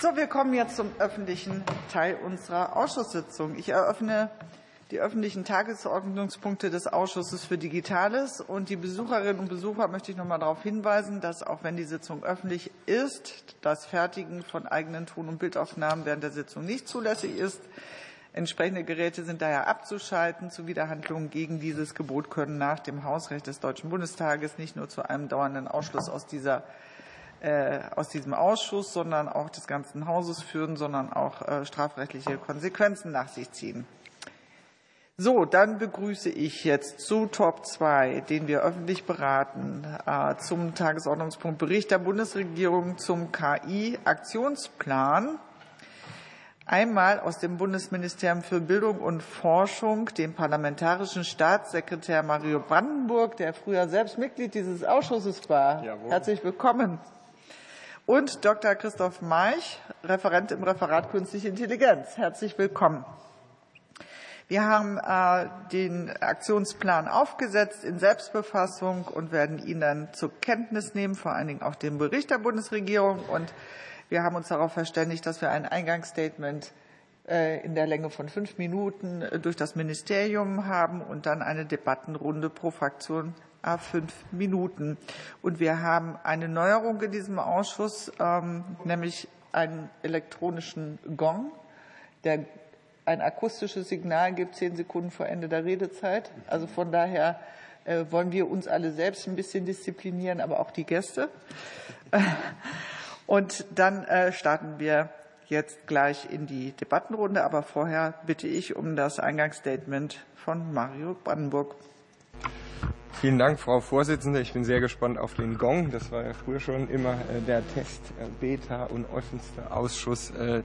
So, wir kommen jetzt zum öffentlichen Teil unserer Ausschusssitzung. Ich eröffne die öffentlichen Tagesordnungspunkte des Ausschusses für Digitales. Und die Besucherinnen und Besucher möchte ich noch einmal darauf hinweisen, dass auch wenn die Sitzung öffentlich ist, das Fertigen von eigenen Ton- und Bildaufnahmen während der Sitzung nicht zulässig ist. Entsprechende Geräte sind daher abzuschalten. Zuwiderhandlungen gegen dieses Gebot können nach dem Hausrecht des Deutschen Bundestages nicht nur zu einem dauernden Ausschluss aus dieser aus diesem Ausschuss, sondern auch des ganzen Hauses führen, sondern auch äh, strafrechtliche Konsequenzen nach sich ziehen. So, dann begrüße ich jetzt zu Top 2, den wir öffentlich beraten, äh, zum Tagesordnungspunkt Bericht der Bundesregierung zum KI-Aktionsplan. Einmal aus dem Bundesministerium für Bildung und Forschung, dem parlamentarischen Staatssekretär Mario Brandenburg, der früher selbst Mitglied dieses Ausschusses war. Jawohl. Herzlich willkommen und Dr. Christoph March, Referent im Referat Künstliche Intelligenz. Herzlich willkommen. Wir haben äh, den Aktionsplan aufgesetzt in Selbstbefassung und werden ihn dann zur Kenntnis nehmen, vor allen Dingen auch den Bericht der Bundesregierung. Und wir haben uns darauf verständigt, dass wir ein Eingangsstatement äh, in der Länge von fünf Minuten äh, durch das Ministerium haben und dann eine Debattenrunde pro Fraktion a fünf Minuten. Und wir haben eine Neuerung in diesem Ausschuss, ähm, nämlich einen elektronischen Gong, der ein akustisches Signal gibt, zehn Sekunden vor Ende der Redezeit. Also von daher äh, wollen wir uns alle selbst ein bisschen disziplinieren, aber auch die Gäste. Und dann äh, starten wir jetzt gleich in die Debattenrunde. Aber vorher bitte ich um das Eingangsstatement von Mario Brandenburg. Vielen Dank, Frau Vorsitzende. Ich bin sehr gespannt auf den Gong. Das war ja früher schon immer äh, der Test, äh, Beta und offenste Ausschuss äh,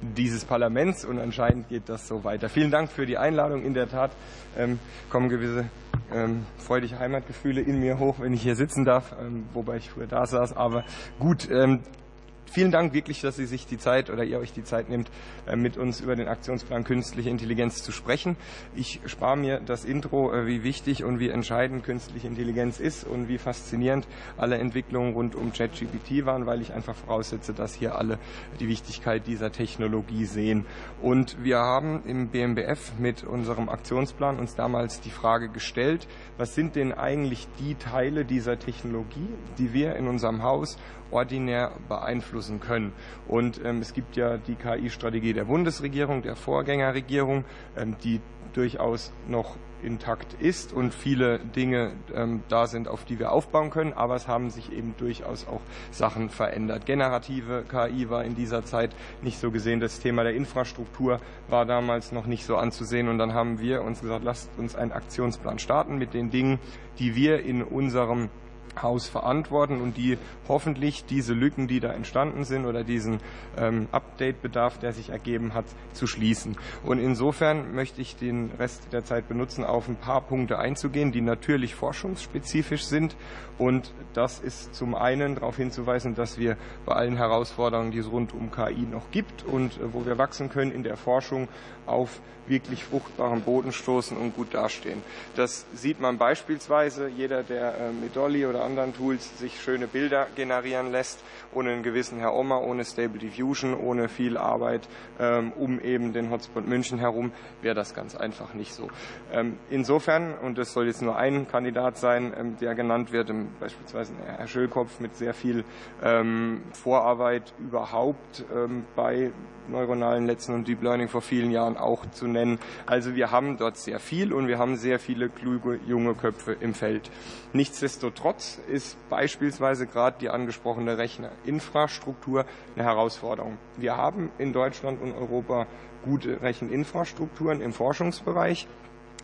dieses Parlaments und anscheinend geht das so weiter. Vielen Dank für die Einladung. In der Tat ähm, kommen gewisse ähm, freudige Heimatgefühle in mir hoch, wenn ich hier sitzen darf, ähm, wobei ich früher da saß. Aber gut, Vielen Dank wirklich, dass Sie sich die Zeit oder ihr euch die Zeit nehmt, äh, mit uns über den Aktionsplan Künstliche Intelligenz zu sprechen. Ich spare mir das Intro, äh, wie wichtig und wie entscheidend künstliche Intelligenz ist und wie faszinierend alle Entwicklungen rund um ChatGPT waren, weil ich einfach voraussetze, dass hier alle die Wichtigkeit dieser Technologie sehen. Und wir haben im BMBF mit unserem Aktionsplan uns damals die Frage gestellt, was sind denn eigentlich die Teile dieser Technologie, die wir in unserem Haus ordinär beeinflussen können. Und ähm, es gibt ja die KI-Strategie der Bundesregierung, der Vorgängerregierung, ähm, die durchaus noch intakt ist und viele Dinge ähm, da sind, auf die wir aufbauen können. Aber es haben sich eben durchaus auch Sachen verändert. Generative KI war in dieser Zeit nicht so gesehen. Das Thema der Infrastruktur war damals noch nicht so anzusehen. Und dann haben wir uns gesagt, lasst uns einen Aktionsplan starten mit den Dingen, die wir in unserem Haus verantworten und die hoffentlich diese Lücken, die da entstanden sind oder diesen ähm, Update-Bedarf, der sich ergeben hat, zu schließen. Und insofern möchte ich den Rest der Zeit benutzen, auf ein paar Punkte einzugehen, die natürlich forschungsspezifisch sind. Und das ist zum einen darauf hinzuweisen, dass wir bei allen Herausforderungen, die es rund um KI noch gibt und äh, wo wir wachsen können in der Forschung, auf wirklich fruchtbaren Boden stoßen und gut dastehen. Das sieht man beispielsweise, jeder, der äh, mit Dolly oder anderen Tools sich schöne Bilder generieren lässt, ohne einen gewissen Herr Oma, ohne Stable Diffusion, ohne viel Arbeit ähm, um eben den Hotspot München herum, wäre das ganz einfach nicht so. Ähm, insofern, und das soll jetzt nur ein Kandidat sein, ähm, der genannt wird, beispielsweise Herr Schölkopf mit sehr viel Vorarbeit überhaupt bei neuronalen Netzen und Deep Learning vor vielen Jahren auch zu nennen. Also wir haben dort sehr viel und wir haben sehr viele kluge junge Köpfe im Feld. Nichtsdestotrotz ist beispielsweise gerade die angesprochene Rechnerinfrastruktur eine Herausforderung. Wir haben in Deutschland und Europa gute Recheninfrastrukturen im Forschungsbereich,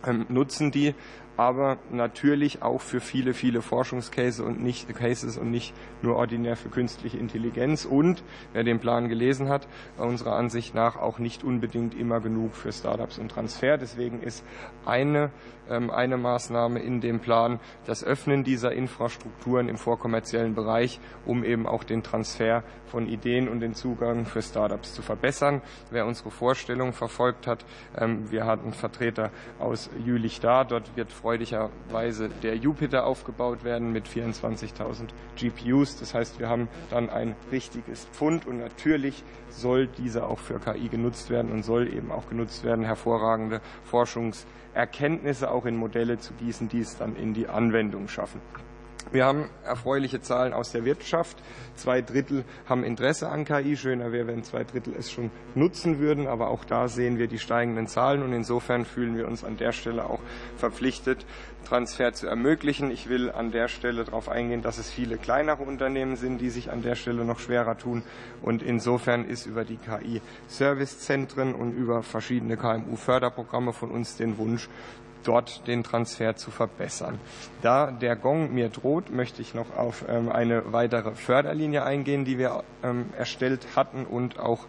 ähm, nutzen die aber natürlich auch für viele, viele Forschungscases und nicht Cases und nicht nur ordinär für künstliche Intelligenz und wer den Plan gelesen hat, unserer Ansicht nach auch nicht unbedingt immer genug für Startups und Transfer. Deswegen ist eine ähm, eine Maßnahme in dem Plan das Öffnen dieser Infrastrukturen im vorkommerziellen Bereich, um eben auch den Transfer von Ideen und den Zugang für Startups zu verbessern. Wer unsere Vorstellung verfolgt hat, ähm, wir hatten Vertreter aus Jülich da, dort wird erfreulicherweise der Jupiter aufgebaut werden mit 24.000 GPUs. Das heißt, wir haben dann ein richtiges Pfund und natürlich soll dieser auch für KI genutzt werden und soll eben auch genutzt werden, hervorragende Forschungserkenntnisse auch in Modelle zu gießen, die es dann in die Anwendung schaffen. Wir haben erfreuliche Zahlen aus der Wirtschaft. Zwei Drittel haben Interesse an KI. Schöner wäre, wenn zwei Drittel es schon nutzen würden. Aber auch da sehen wir die steigenden Zahlen. Und insofern fühlen wir uns an der Stelle auch verpflichtet, Transfer zu ermöglichen. Ich will an der Stelle darauf eingehen, dass es viele kleinere Unternehmen sind, die sich an der Stelle noch schwerer tun. Und insofern ist über die KI-Servicezentren und über verschiedene KMU-Förderprogramme von uns den Wunsch, dort den Transfer zu verbessern. Da der Gong mir droht, möchte ich noch auf ähm, eine weitere Förderlinie eingehen, die wir ähm, erstellt hatten und auch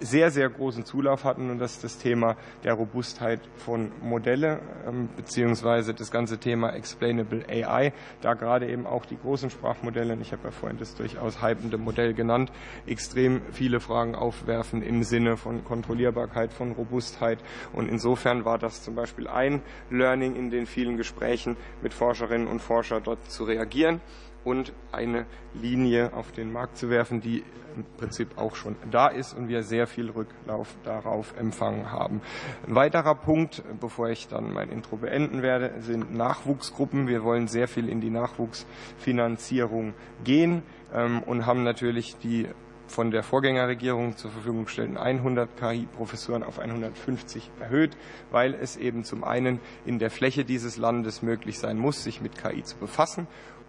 sehr, sehr großen Zulauf hatten und das ist das Thema der Robustheit von Modelle ähm, beziehungsweise das ganze Thema Explainable AI, da gerade eben auch die großen Sprachmodelle, ich habe ja vorhin das durchaus hypende Modell genannt, extrem viele Fragen aufwerfen im Sinne von Kontrollierbarkeit, von Robustheit. Und insofern war das zum Beispiel ein Learning in den vielen Gesprächen mit Forscherinnen und Forschern dort zu reagieren und eine Linie auf den Markt zu werfen, die im Prinzip auch schon da ist und wir sehr viel Rücklauf darauf empfangen haben. Ein weiterer Punkt, bevor ich dann mein Intro beenden werde, sind Nachwuchsgruppen. Wir wollen sehr viel in die Nachwuchsfinanzierung gehen ähm, und haben natürlich die von der Vorgängerregierung zur Verfügung gestellten 100 KI-Professuren auf 150 erhöht, weil es eben zum einen in der Fläche dieses Landes möglich sein muss, sich mit KI zu befassen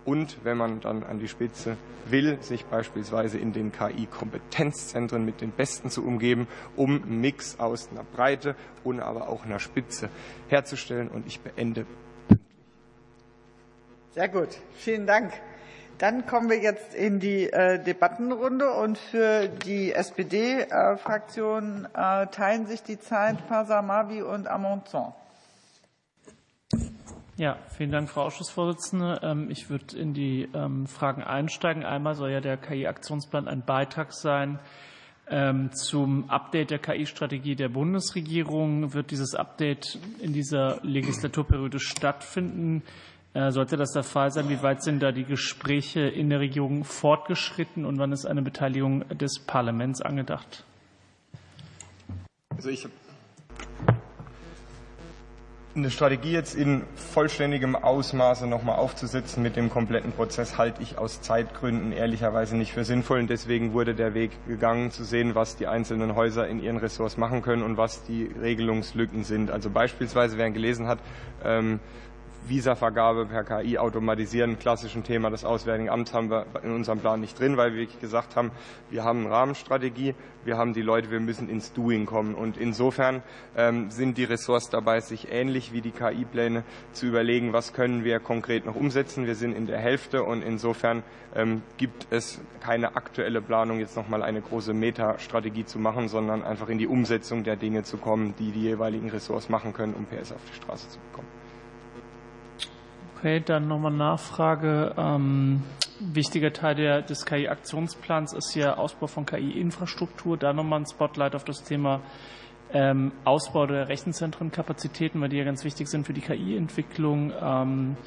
und wenn man dann an die Spitze will, sich beispielsweise in den KI-Kompetenzzentren mit den Besten zu umgeben, um einen Mix aus einer Breite und aber auch einer Spitze herzustellen. Und ich beende. Sehr gut, vielen Dank. Dann kommen wir jetzt in die äh, Debattenrunde und für die SPD-Fraktion äh, teilen sich die Zeit Pasamavi und Amonzon. Ja, vielen Dank, Frau Ausschussvorsitzende. Ähm, ich würde in die ähm, Fragen einsteigen. Einmal soll ja der KI-Aktionsplan ein Beitrag sein ähm, zum Update der KI-Strategie der Bundesregierung. Wird dieses Update in dieser Legislaturperiode stattfinden? Äh, sollte das der Fall sein, wie weit sind da die Gespräche in der Regierung fortgeschritten und wann ist eine Beteiligung des Parlaments angedacht? Also ich eine Strategie jetzt in vollständigem Ausmaße nochmal aufzusetzen mit dem kompletten Prozess halte ich aus Zeitgründen ehrlicherweise nicht für sinnvoll. Und deswegen wurde der Weg gegangen, zu sehen, was die einzelnen Häuser in ihren Ressorts machen können und was die Regelungslücken sind. Also beispielsweise, wer gelesen hat, ähm, Visavergabe per KI automatisieren, klassischen Thema des Auswärtigen Amts haben wir in unserem Plan nicht drin, weil wir gesagt haben, wir haben eine Rahmenstrategie, wir haben die Leute, wir müssen ins Doing kommen. Und insofern ähm, sind die Ressorts dabei, sich ähnlich wie die KI-Pläne zu überlegen, was können wir konkret noch umsetzen. Wir sind in der Hälfte und insofern ähm, gibt es keine aktuelle Planung, jetzt nochmal eine große Metastrategie zu machen, sondern einfach in die Umsetzung der Dinge zu kommen, die die jeweiligen Ressorts machen können, um PS auf die Straße zu bekommen. Okay, dann nochmal Nachfrage. Ähm, wichtiger Teil der, des KI-Aktionsplans ist ja Ausbau von KI-Infrastruktur. Da nochmal ein Spotlight auf das Thema ähm, Ausbau der Rechenzentrenkapazitäten, weil die ja ganz wichtig sind für die KI-Entwicklung. Ähm,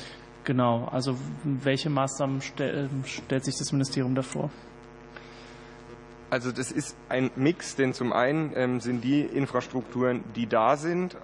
genau, also welche Maßnahmen stell, stellt sich das Ministerium davor? Also das ist ein Mix, denn zum einen ähm, sind die Infrastrukturen, die da sind,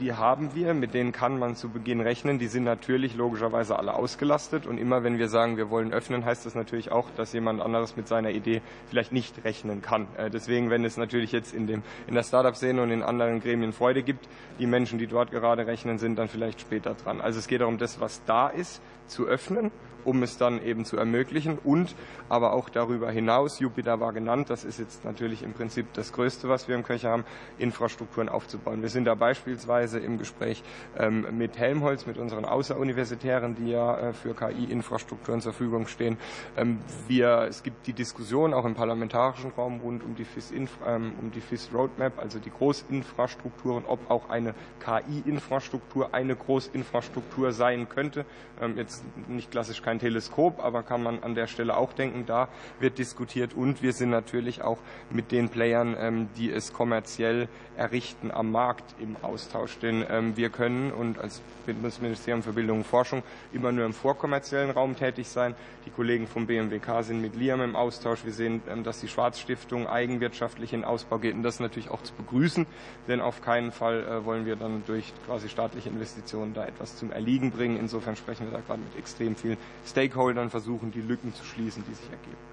die haben wir, mit denen kann man zu Beginn rechnen. Die sind natürlich logischerweise alle ausgelastet und immer wenn wir sagen, wir wollen öffnen, heißt das natürlich auch, dass jemand anderes mit seiner Idee vielleicht nicht rechnen kann. Äh, deswegen, wenn es natürlich jetzt in, dem, in der Startup-Szene und in anderen Gremien Freude gibt, die Menschen, die dort gerade rechnen, sind dann vielleicht später dran. Also es geht darum, das, was da ist, zu öffnen um es dann eben zu ermöglichen und aber auch darüber hinaus, Jupiter war genannt, das ist jetzt natürlich im Prinzip das Größte, was wir im Köcher haben, Infrastrukturen aufzubauen. Wir sind da beispielsweise im Gespräch ähm, mit Helmholtz, mit unseren Außeruniversitären, die ja äh, für KI-Infrastrukturen zur Verfügung stehen. Ähm, wir, es gibt die Diskussion auch im parlamentarischen Raum rund um die FIS, ähm, also die Großinfrastrukturen, ob auch eine KI-Infrastruktur eine Großinfrastruktur sein könnte. Jetzt nicht klassisch kein ein Teleskop, aber kann man an der Stelle auch denken, da wird diskutiert. Und wir sind natürlich auch mit den Playern, ähm, die es kommerziell errichten, am Markt im Austausch. Denn ähm, wir können und als Bundesministerium für Bildung und Forschung immer nur im vorkommerziellen Raum tätig sein. Die Kollegen vom BMWK sind mit Liam im Austausch. Wir sehen, ähm, dass die Schwarzstiftung eigenwirtschaftlich in Ausbau geht und das natürlich auch zu begrüßen, denn auf keinen Fall äh, wollen wir dann durch quasi staatliche Investitionen da etwas zum Erliegen bringen. Insofern sprechen wir da gerade mit extrem vielen Stakeholdern, versuchen die Lücken zu schließen, die sich ergeben.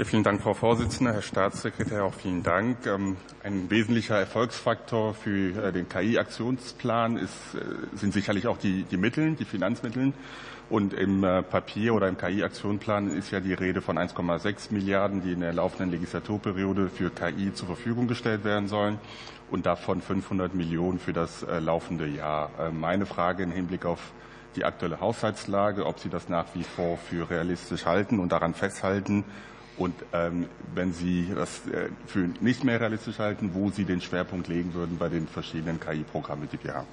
Ja, vielen Dank, Frau Vorsitzende. Herr Staatssekretär, auch vielen Dank. Ähm, ein wesentlicher Erfolgsfaktor für äh, den KI-Aktionsplan äh, sind sicherlich auch die, die Mittel, die Finanzmittel. Und im äh, Papier oder im KI-Aktionsplan ist ja die Rede von 1,6 Milliarden, die in der laufenden Legislaturperiode für KI zur Verfügung gestellt werden sollen und davon 500 Millionen für das laufende Jahr. Meine Frage im Hinblick auf die aktuelle Haushaltslage, ob Sie das nach wie vor für realistisch halten und daran festhalten und ähm, wenn Sie das äh, für nicht mehr realistisch halten, wo Sie den Schwerpunkt legen würden bei den verschiedenen KI-Programmen, die wir haben.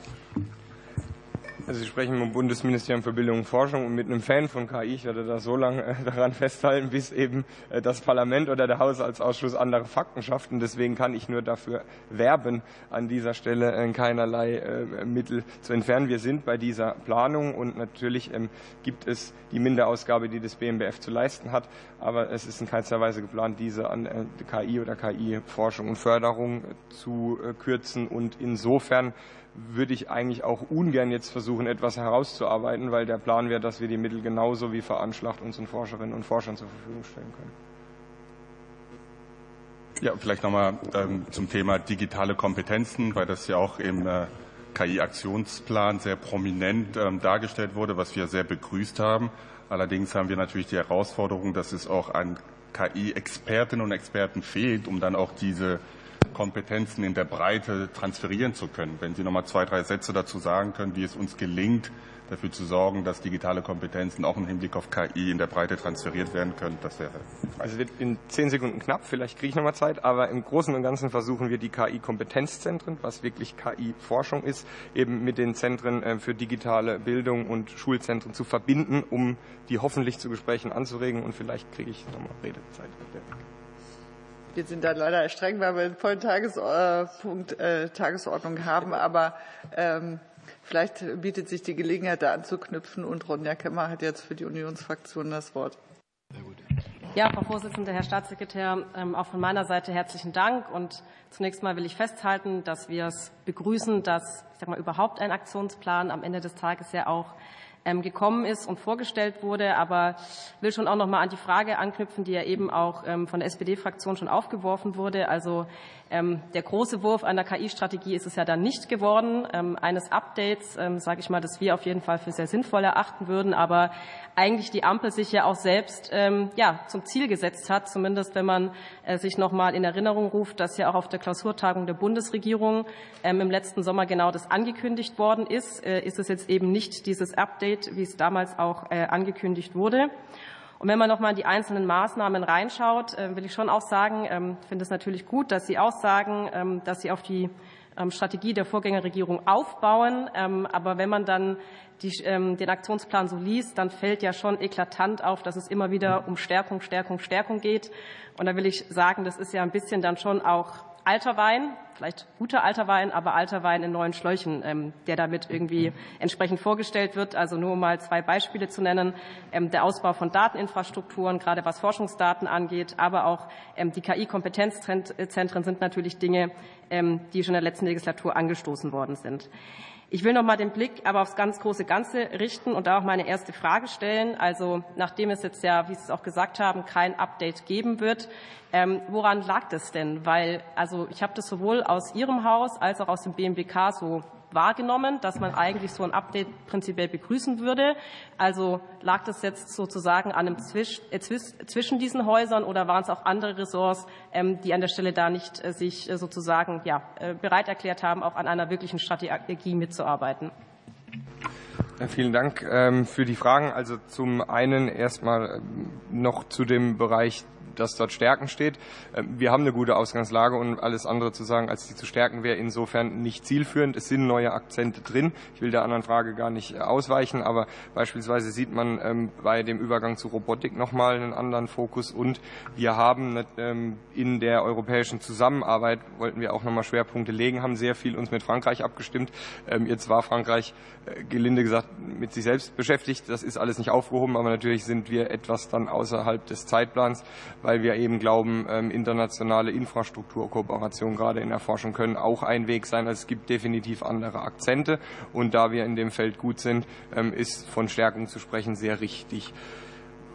Also Sie sprechen vom Bundesministerium für Bildung und Forschung und mit einem Fan von KI, ich werde da so lange äh, daran festhalten, bis eben äh, das Parlament oder der Haushaltsausschuss andere Fakten schafft. Und deswegen kann ich nur dafür werben, an dieser Stelle äh, keinerlei Mittel zu entfernen. Wir sind bei dieser Planung und natürlich ähm, gibt es die Minderausgabe, die das BMBF zu leisten hat. Aber es ist in keinster Weise geplant, diese an KI oder KI-Forschung und Förderung zu kürzen. Und insofern würde ich eigentlich auch ungern jetzt versuchen, etwas herauszuarbeiten, weil der Plan wäre, dass wir die Mittel genauso wie veranschlagt unseren Forscherinnen und Forschern zur Verfügung stellen können. Ja, vielleicht nochmal ähm, zum Thema digitale Kompetenzen, weil das ja auch im äh, KI-Aktionsplan sehr prominent ähm, dargestellt wurde, was wir sehr begrüßt haben. Allerdings haben wir natürlich die Herausforderung, dass es auch an KI-Expertinnen und Experten fehlt, um dann auch diese Kompetenzen in der Breite transferieren zu können. Wenn Sie noch mal zwei, drei Sätze dazu sagen können, wie es uns gelingt, dafür zu sorgen, dass digitale Kompetenzen auch im Hinblick auf KI in der Breite transferiert werden können, das wäre. Also wird in zehn Sekunden knapp, vielleicht kriege ich noch mal Zeit, aber im Großen und Ganzen versuchen wir die KI-Kompetenzzentren, was wirklich KI-Forschung ist, eben mit den Zentren äh, für digitale Bildung und Schulzentren zu verbinden, um die hoffentlich zu Gesprächen anzuregen und vielleicht kriege ich noch mal Redezeit. Wir sind da leider streng, weil wir einen vollen Tagespunkt, äh, Tagesordnung haben. Aber ähm, vielleicht bietet sich die Gelegenheit, da anzuknüpfen. Und Ronja Kemmer hat jetzt für die Unionsfraktion das Wort. Sehr gut. Ja, Frau Vorsitzende, Herr Staatssekretär, ähm, auch von meiner Seite herzlichen Dank. Und zunächst mal will ich festhalten, dass wir es begrüßen, dass ich sag mal, überhaupt ein Aktionsplan am Ende des Tages ja auch gekommen ist und vorgestellt wurde. Aber will schon auch noch mal an die Frage anknüpfen, die ja eben auch ähm, von der SPD-Fraktion schon aufgeworfen wurde. Also ähm, der große Wurf einer KI-Strategie ist es ja dann nicht geworden. Eines Updates, sage ich mal, das wir auf jeden Fall für sehr sinnvoll erachten würden, aber eigentlich die Ampel sich ja auch selbst ja, zum Ziel gesetzt hat, zumindest wenn man äh, sich noch mal in Erinnerung ruft, dass ja auch auf der Klausurtagung der Bundesregierung im letzten Sommer genau das angekündigt worden ist, äh, ist es jetzt eben nicht dieses Update, wie es damals auch äh, angekündigt wurde. Und wenn man noch mal in die einzelnen Maßnahmen reinschaut, äh, will ich schon auch sagen, ähm, finde es natürlich gut, dass Sie aussagen, ähm, dass Sie auf die ähm, Strategie der Vorgängerregierung aufbauen. Aber wenn man dann die, den Aktionsplan so liest, dann fällt ja schon eklatant auf, dass es immer wieder um Stärkung, Stärkung, Stärkung geht. Und da will ich sagen, das ist ja ein bisschen dann schon auch alter Wein, vielleicht guter alter Wein, aber alter Wein in neuen Schläuchen, ähm, der damit irgendwie entsprechend vorgestellt wird. Also nur um mal zwei Beispiele zu nennen. Ähm, der Ausbau von Dateninfrastrukturen, gerade was Forschungsdaten angeht, aber auch ähm, die KI-Kompetenzzentren sind natürlich Dinge, die schon in der letzten Legislatur angestoßen worden sind. Ich will noch mal den Blick aber aufs ganz große Ganze richten und da auch meine erste Frage stellen. Also nachdem es jetzt ja, wie Sie es auch gesagt haben, kein Update geben wird, ähm, woran lag das denn? Weil also ich habe das sowohl aus Ihrem Haus als auch aus dem BMWK so wahrgenommen, dass man eigentlich so ein Update prinzipiell begrüßen würde. Also lag das jetzt sozusagen an einem Zwisch, äh, zwischen diesen Häusern oder waren es auch andere Ressorts, ähm, die an der Stelle da nicht äh, sich äh, sozusagen ja, äh, bereit erklärt haben, auch an einer wirklichen Strategie mitzuarbeiten? Vielen Dank ähm, für die Fragen. Also zum einen erstmal ähm, noch zu dem Bereich dass dort Stärken steht. Ähm, wir haben eine gute Ausgangslage und alles andere zu sagen, als die zu stärken, wäre insofern nicht zielführend. Es sind neue Akzente drin. Ich will der anderen Frage gar nicht äh, ausweichen, aber beispielsweise sieht man ähm, bei dem Übergang zu Robotik nochmal einen anderen Fokus und wir haben ähm, in der europäischen Zusammenarbeit, wollten wir auch nochmal Schwerpunkte legen, haben sehr viel uns mit Frankreich abgestimmt. Jetzt war Frankreich, äh, gelinde gesagt, mit sich selbst beschäftigt. Das ist alles nicht aufgehoben, aber natürlich sind wir etwas dann außerhalb des Zeitplans, weil wir eben glauben, internationale Infrastrukturkooperation gerade in der Forschung können auch ein Weg sein. Also es gibt definitiv andere Akzente und da wir in dem Feld gut sind, ähm, ist von Stärkung zu sprechen sehr richtig.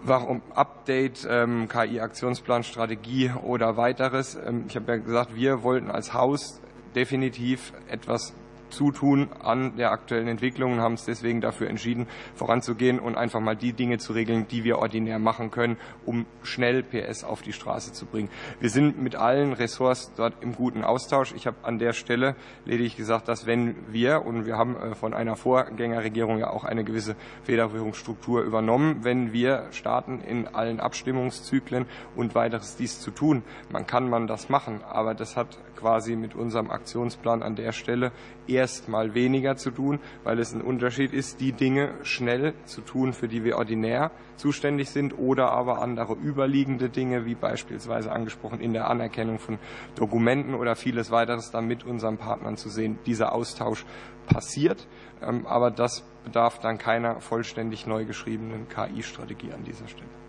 Warum Update, ähm, KI-Aktionsplan, Strategie oder weiteres? Ähm, ich habe ja gesagt, wir wollten als Haus definitiv etwas zutun an der aktuellen Entwicklung und haben es deswegen dafür entschieden, voranzugehen und einfach mal die Dinge zu regeln, die wir ordinär machen können, um schnell PS auf die Straße zu bringen. Wir sind mit allen Ressorts dort im guten Austausch. Ich habe an der Stelle lediglich gesagt, dass wenn wir, und wir haben äh, von einer Vorgängerregierung ja auch eine gewisse Federführungsstruktur übernommen, wenn wir starten in allen Abstimmungszyklen und weiteres dies zu tun, man kann man das machen, aber das hat quasi mit unserem Aktionsplan an der Stelle erstmal weniger zu tun, weil es ein Unterschied ist, die Dinge schnell zu tun, für die wir ordinär zuständig sind, oder aber andere überliegende Dinge, wie beispielsweise angesprochen in der Anerkennung von Dokumenten oder vieles weiteres, dann mit unseren Partnern zu sehen. Dieser Austausch passiert, ähm, aber das bedarf dann keiner vollständig neu geschriebenen KI-Strategie an dieser Stelle.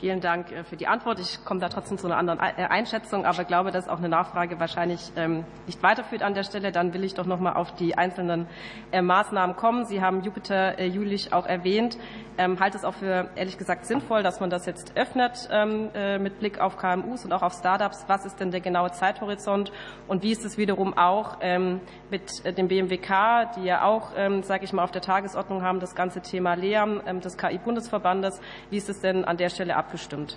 Vielen Dank äh, für die Antwort. Ich komme da trotzdem zu einer anderen äh, Einschätzung, aber glaube, dass auch eine Nachfrage wahrscheinlich ähm, nicht weiterführt an der Stelle. Dann will ich doch noch mal auf die einzelnen äh, Maßnahmen kommen. Sie haben Jupiter Jülich auch erwähnt. Ähm, halte es auch für ehrlich gesagt sinnvoll, dass man das jetzt öffnet ähm, mit Blick auf KMUs und auch auf Startups. Was ist denn der genaue Zeithorizont und wie ist es wiederum auch mit dem BMWK, die ja auch, sage ich mal, auf der Tagesordnung haben, das ganze Thema LEAM des KI-Bundesverbandes. Wie ist es denn an der Stelle ab? Abgestimmt?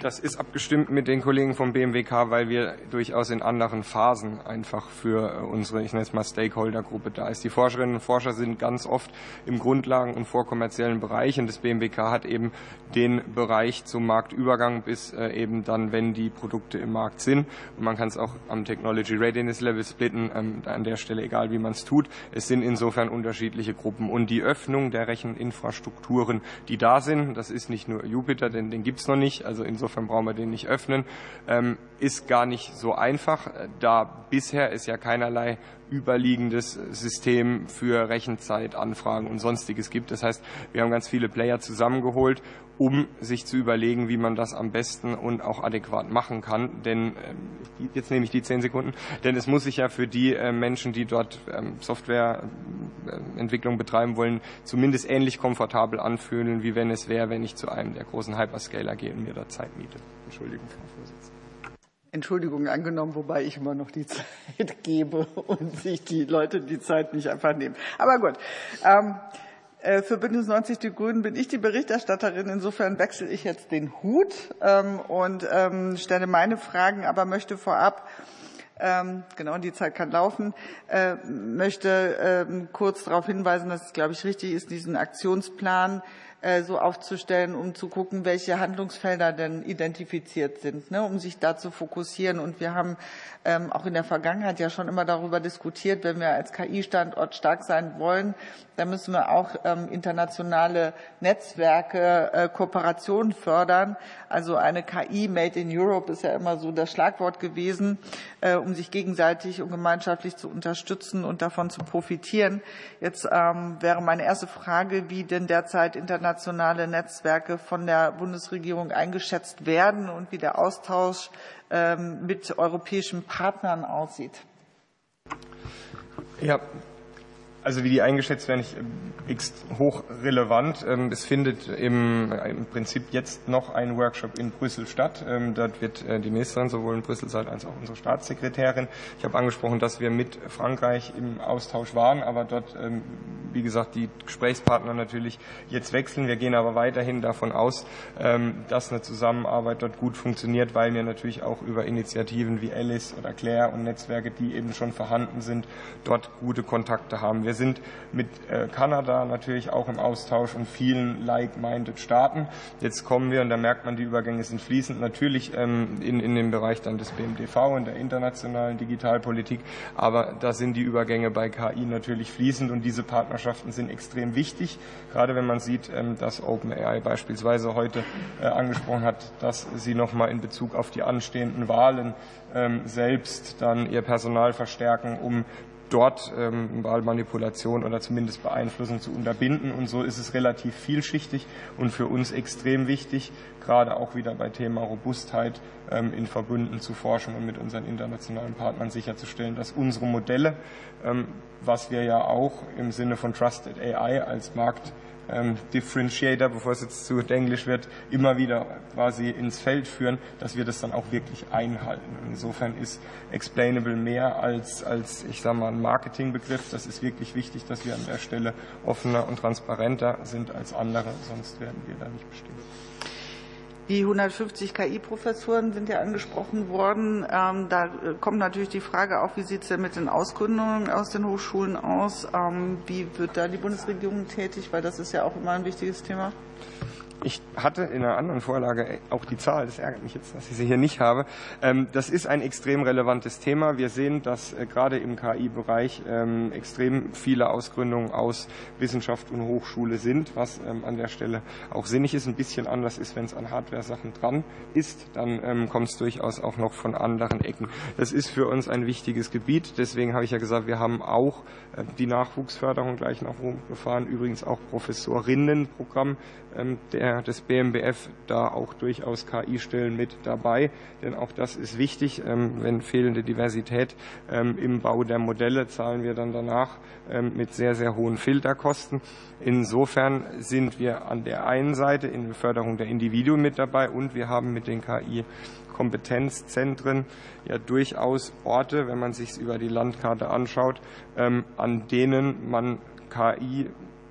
Das ist abgestimmt mit den Kollegen vom BMWK, weil wir durchaus in anderen Phasen einfach für unsere, ich nenne es mal Stakeholder-Gruppe da ist. Die Forscherinnen und Forscher sind ganz oft im Grundlagen- und vorkommerziellen Bereich und das BMWK hat eben den Bereich zum Marktübergang bis äh, eben dann, wenn die Produkte im Markt sind. Und man kann es auch am Technology Readiness Level splitten, ähm, an der Stelle egal wie man es tut. Es sind insofern unterschiedliche Gruppen und die Öffnung der Recheninfrastrukturen, die da sind, das ist nicht nur Jupiter, denn den gibt es noch nicht, also insofern insofern brauchen wir den nicht öffnen, ähm, ist gar nicht so einfach, da bisher es ja keinerlei überliegendes System für Rechenzeitanfragen und sonstiges gibt. Das heißt, wir haben ganz viele Player zusammengeholt, um sich zu überlegen, wie man das am besten und auch adäquat machen kann. Denn ähm, jetzt nehme ich die zehn Sekunden, denn es muss sich ja für die äh, Menschen, die dort ähm, Softwareentwicklung betreiben wollen, zumindest ähnlich komfortabel anfühlen, wie wenn es wäre, wenn ich zu einem der großen Hyperscaler gehe und mir da Zeit miete. Entschuldigung, Frau Vorsitzende. Entschuldigung angenommen, wobei ich immer noch die Zeit gebe und sich die Leute die Zeit nicht einfach nehmen. Aber gut. Ähm, äh, für Bündnis 90 Die Grünen bin ich die Berichterstatterin. Insofern wechsle ich jetzt den Hut ähm, und ähm, stelle meine Fragen, aber möchte vorab ähm, genau, die Zeit kann laufen. Äh, möchte ähm, kurz darauf hinweisen, dass es, glaube ich, richtig ist, diesen Aktionsplan so aufzustellen, um zu gucken, welche Handlungsfelder denn identifiziert sind, ne, um sich da zu fokussieren. Und wir haben ähm, auch in der Vergangenheit ja schon immer darüber diskutiert, wenn wir als KI-Standort stark sein wollen, dann müssen wir auch ähm, internationale Netzwerke, äh, Kooperationen fördern. Also eine KI Made in Europe ist ja immer so das Schlagwort gewesen, äh, um sich gegenseitig und gemeinschaftlich zu unterstützen und davon zu profitieren. Jetzt ähm, wäre meine erste Frage, wie denn derzeit internationale internationale Netzwerke von der Bundesregierung eingeschätzt werden und wie der Austausch ähm, mit europäischen Partnern aussieht. Ja, also wie die eingeschätzt werden, ich, äh, hochrelevant. Ähm, es findet im, im, Prinzip jetzt noch ein Workshop in Brüssel statt. Ähm, dort wird äh, die Ministerin sowohl in Brüssel sein als auch unsere Staatssekretärin. Ich habe angesprochen, dass wir mit Frankreich im Austausch waren, aber dort, ähm, wie gesagt, die Gesprächspartner natürlich jetzt wechseln. Wir gehen aber weiterhin davon aus, dass eine Zusammenarbeit dort gut funktioniert, weil wir natürlich auch über Initiativen wie Alice oder Claire und Netzwerke, die eben schon vorhanden sind, dort gute Kontakte haben. Wir sind mit äh, Kanada natürlich auch im Austausch und vielen like-minded Staaten. Jetzt kommen wir, und da merkt man, die Übergänge sind fließend, natürlich ähm, in, in den Bereich dann des BMDV, in der internationalen Digitalpolitik, aber da sind die Übergänge bei KI natürlich fließend und diese Partnerschaften sind extrem wichtig, gerade wenn man sieht, ähm, dass OpenAI beispielsweise heute äh, angesprochen hat, dass sie nochmal in Bezug auf die anstehenden Wahlen ähm, selbst dann ihr Personal verstärken, um dort ähm, Wahlmanipulation oder zumindest Beeinflussung zu unterbinden. Und so ist es relativ vielschichtig und für uns extrem wichtig, gerade auch wieder bei Thema Robustheit ähm, in Verbünden zu forschen und mit unseren internationalen Partnern sicherzustellen, dass unsere Modelle, ähm, was wir ja auch im Sinne von Trusted AI als Markt ähm, Differentiator, bevor es jetzt zu englisch wird, immer wieder quasi ins Feld führen, dass wir das dann auch wirklich einhalten. insofern ist explainable mehr als, als ich sage mal, ein Marketingbegriff. Das ist wirklich wichtig, dass wir an der Stelle offener und transparenter sind als andere, sonst werden wir da nicht bestehen. Die 150 KI-Professuren sind ja angesprochen worden. Ähm, da äh, kommt natürlich die Frage auf, wie sieht es denn mit den Ausgründungen aus den Hochschulen aus? Ähm, wie wird da die Bundesregierung tätig? Weil das ist ja auch immer ein wichtiges Thema. Ich hatte in einer anderen Vorlage auch die Zahl, das ärgert mich jetzt, dass ich sie hier nicht habe. Ähm, das ist ein extrem relevantes Thema. Wir sehen, dass äh, gerade im KI-Bereich ähm, extrem viele Ausgründungen aus Wissenschaft und Hochschule sind, was ähm, an der Stelle auch sinnig ist. Ein bisschen anders ist, wenn es an Hardware-Sachen dran ist, dann kommt es durchaus auch noch von anderen Ecken. Das ist für uns ein wichtiges Gebiet. Deswegen habe ich ja gesagt, wir haben auch äh, die Nachwuchsförderung gleich nach Rom gefahren, übrigens auch Professorinnenprogramm der des BMBF da auch durchaus KI-Stellen mit dabei, denn auch das ist wichtig. Ähm, wenn fehlende Diversität ähm, im Bau der Modelle zahlen wir dann danach ähm, mit sehr, sehr hohen Filterkosten. Insofern sind wir an der einen Seite in der Förderung der Individuen mit dabei und wir haben mit den KI Kompetenzzentren ja durchaus Orte, wenn man sich über die Landkarte anschaut, an denen man KI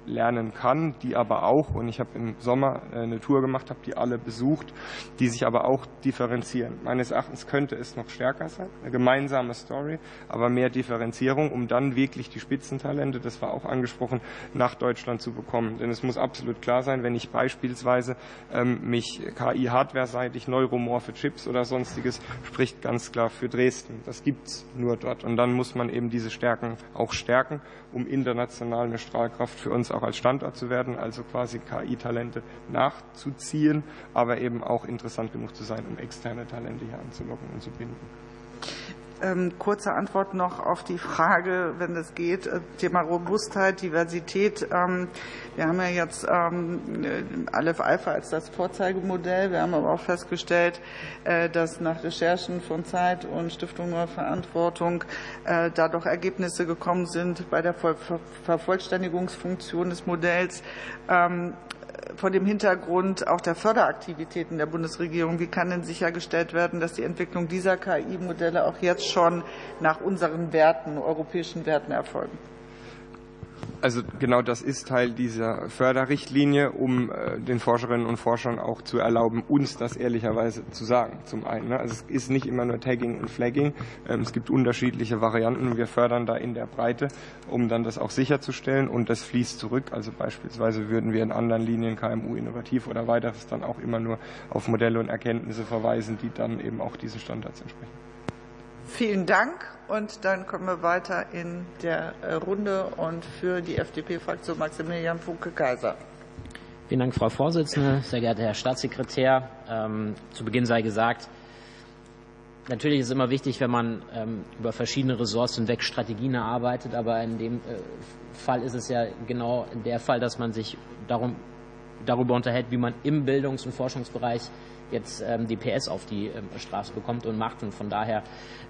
lernen kann, die aber auch, und ich habe im Sommer äh, eine Tour gemacht, habe die alle besucht, die sich aber auch differenzieren. Meines Erachtens könnte es noch stärker sein, eine gemeinsame Story, aber mehr Differenzierung, um dann wirklich die Spitzentalente, das war auch angesprochen, nach Deutschland zu bekommen. Denn es muss absolut klar sein, wenn ich beispielsweise ähm, mich KI-Hardware-seitig, neuromorphe Chips oder sonstiges, spricht ganz klar für Dresden. Das gibt's nur dort. Und dann muss man eben diese Stärken auch stärken, um international eine Strahlkraft für uns auch als Standort zu werden, also quasi KI-Talente nachzuziehen, aber eben auch interessant genug zu sein, um externe Talente hier anzulocken und zu binden. Ähm, kurze Antwort noch auf die Frage, wenn es geht, äh, Thema Robustheit, Diversität. Ähm, wir haben ja jetzt ähm, Aleph Alpha als das Vorzeigemodell. Wir haben aber auch festgestellt, äh, dass nach Recherchen von Zeit und Stiftung Neue Verantwortung äh, da doch Ergebnisse gekommen sind bei der Vervollständigungsfunktion des Modells. Vor dem Hintergrund auch der Förderaktivitäten der Bundesregierung, wie kann denn sichergestellt werden, dass die Entwicklung dieser KI-Modelle auch jetzt schon nach unseren Werten, europäischen Werten erfolgen? Also genau das ist Teil dieser Förderrichtlinie, um äh, den Forscherinnen und Forschern auch zu erlauben, uns das ehrlicherweise zu sagen. Zum einen, ne? also es ist nicht immer nur Tagging und Flagging, ähm, es gibt unterschiedliche Varianten wir fördern da in der Breite, um dann das auch sicherzustellen und das fließt zurück. Also beispielsweise würden wir in anderen Linien KMU innovativ oder weiteres dann auch immer nur auf Modelle und Erkenntnisse verweisen, die dann eben auch diesen Standards entsprechen. Vielen Dank. Und dann kommen wir weiter in der äh, Runde und für die FDP-Fraktion Maximilian Funke-Kaiser. Vielen Dank, Frau Vorsitzende, sehr geehrter Herr Staatssekretär. Ähm, zu Beginn sei gesagt, natürlich ist es immer wichtig, wenn man ähm, über verschiedene Ressorts hinweg Strategien erarbeitet, aber in dem äh, Fall ist es ja genau der Fall, dass man sich darum, darüber unterhält, wie man im Bildungs- und Forschungsbereich jetzt ähm, die PS auf die ähm, Straße bekommt und macht. Und von daher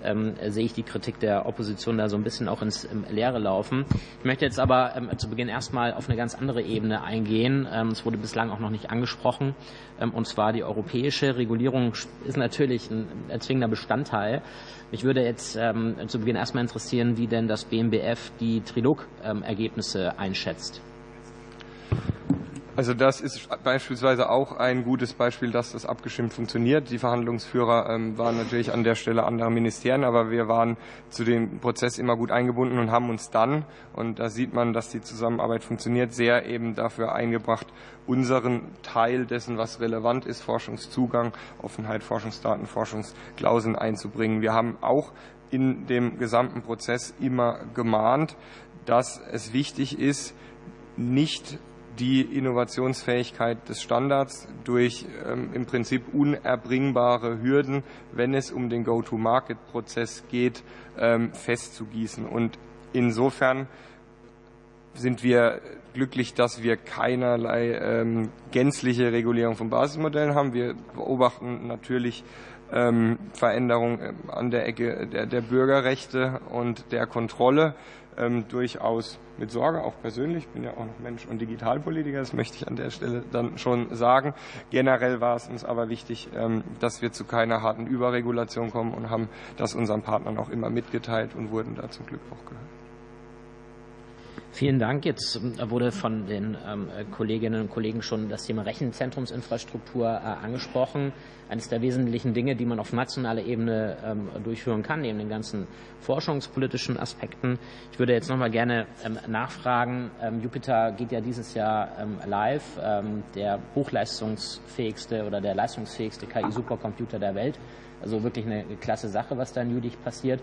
ähm, sehe ich die Kritik der Opposition da so ein bisschen auch ins ähm, Leere laufen. Ich möchte jetzt aber ähm, zu Beginn erstmal auf eine ganz andere Ebene eingehen. Ähm, es wurde bislang auch noch nicht angesprochen. Ähm, und zwar die europäische Regulierung ist natürlich ein erzwingender Bestandteil. Mich würde jetzt ähm, zu Beginn erstmal interessieren, wie denn das BMBF die Trilog-Ergebnisse einschätzt. Also das ist beispielsweise auch ein gutes Beispiel, dass das abgestimmt funktioniert. Die Verhandlungsführer ähm, waren natürlich an der Stelle anderer Ministerien, aber wir waren zu dem Prozess immer gut eingebunden und haben uns dann, und da sieht man, dass die Zusammenarbeit funktioniert, sehr eben dafür eingebracht, unseren Teil dessen, was relevant ist, Forschungszugang, Offenheit, Forschungsdaten, Forschungsklauseln einzubringen. Wir haben auch in dem gesamten Prozess immer gemahnt, dass es wichtig ist, nicht die Innovationsfähigkeit des Standards durch ähm, im Prinzip unerbringbare Hürden, wenn es um den Go-to-Market-Prozess geht, ähm, festzugießen. Und insofern sind wir glücklich, dass wir keinerlei ähm, gänzliche Regulierung von Basismodellen haben. Wir beobachten natürlich ähm, Veränderungen ähm, an der Ecke der, der Bürgerrechte und der Kontrolle ähm, durchaus mit Sorge, auch persönlich. Ich bin ja auch noch Mensch und Digitalpolitiker, das möchte ich an der Stelle dann schon sagen. Generell war es uns aber wichtig, ähm, dass wir zu keiner harten Überregulation kommen und haben das unseren Partnern auch immer mitgeteilt und wurden da zum Glück auch gehört. Vielen Dank. Jetzt äh, wurde von den ähm, Kolleginnen und Kollegen schon das Thema Rechenzentrumsinfrastruktur äh, angesprochen. Eines der wesentlichen Dinge, die man auf nationaler Ebene ähm, durchführen kann, neben den ganzen forschungspolitischen Aspekten. Ich würde jetzt noch mal gerne ähm, nachfragen. Jupiter geht ja dieses Jahr live, der hochleistungsfähigste oder der leistungsfähigste KI-Supercomputer der Welt. Also wirklich eine klasse Sache, was da in Jülich passiert.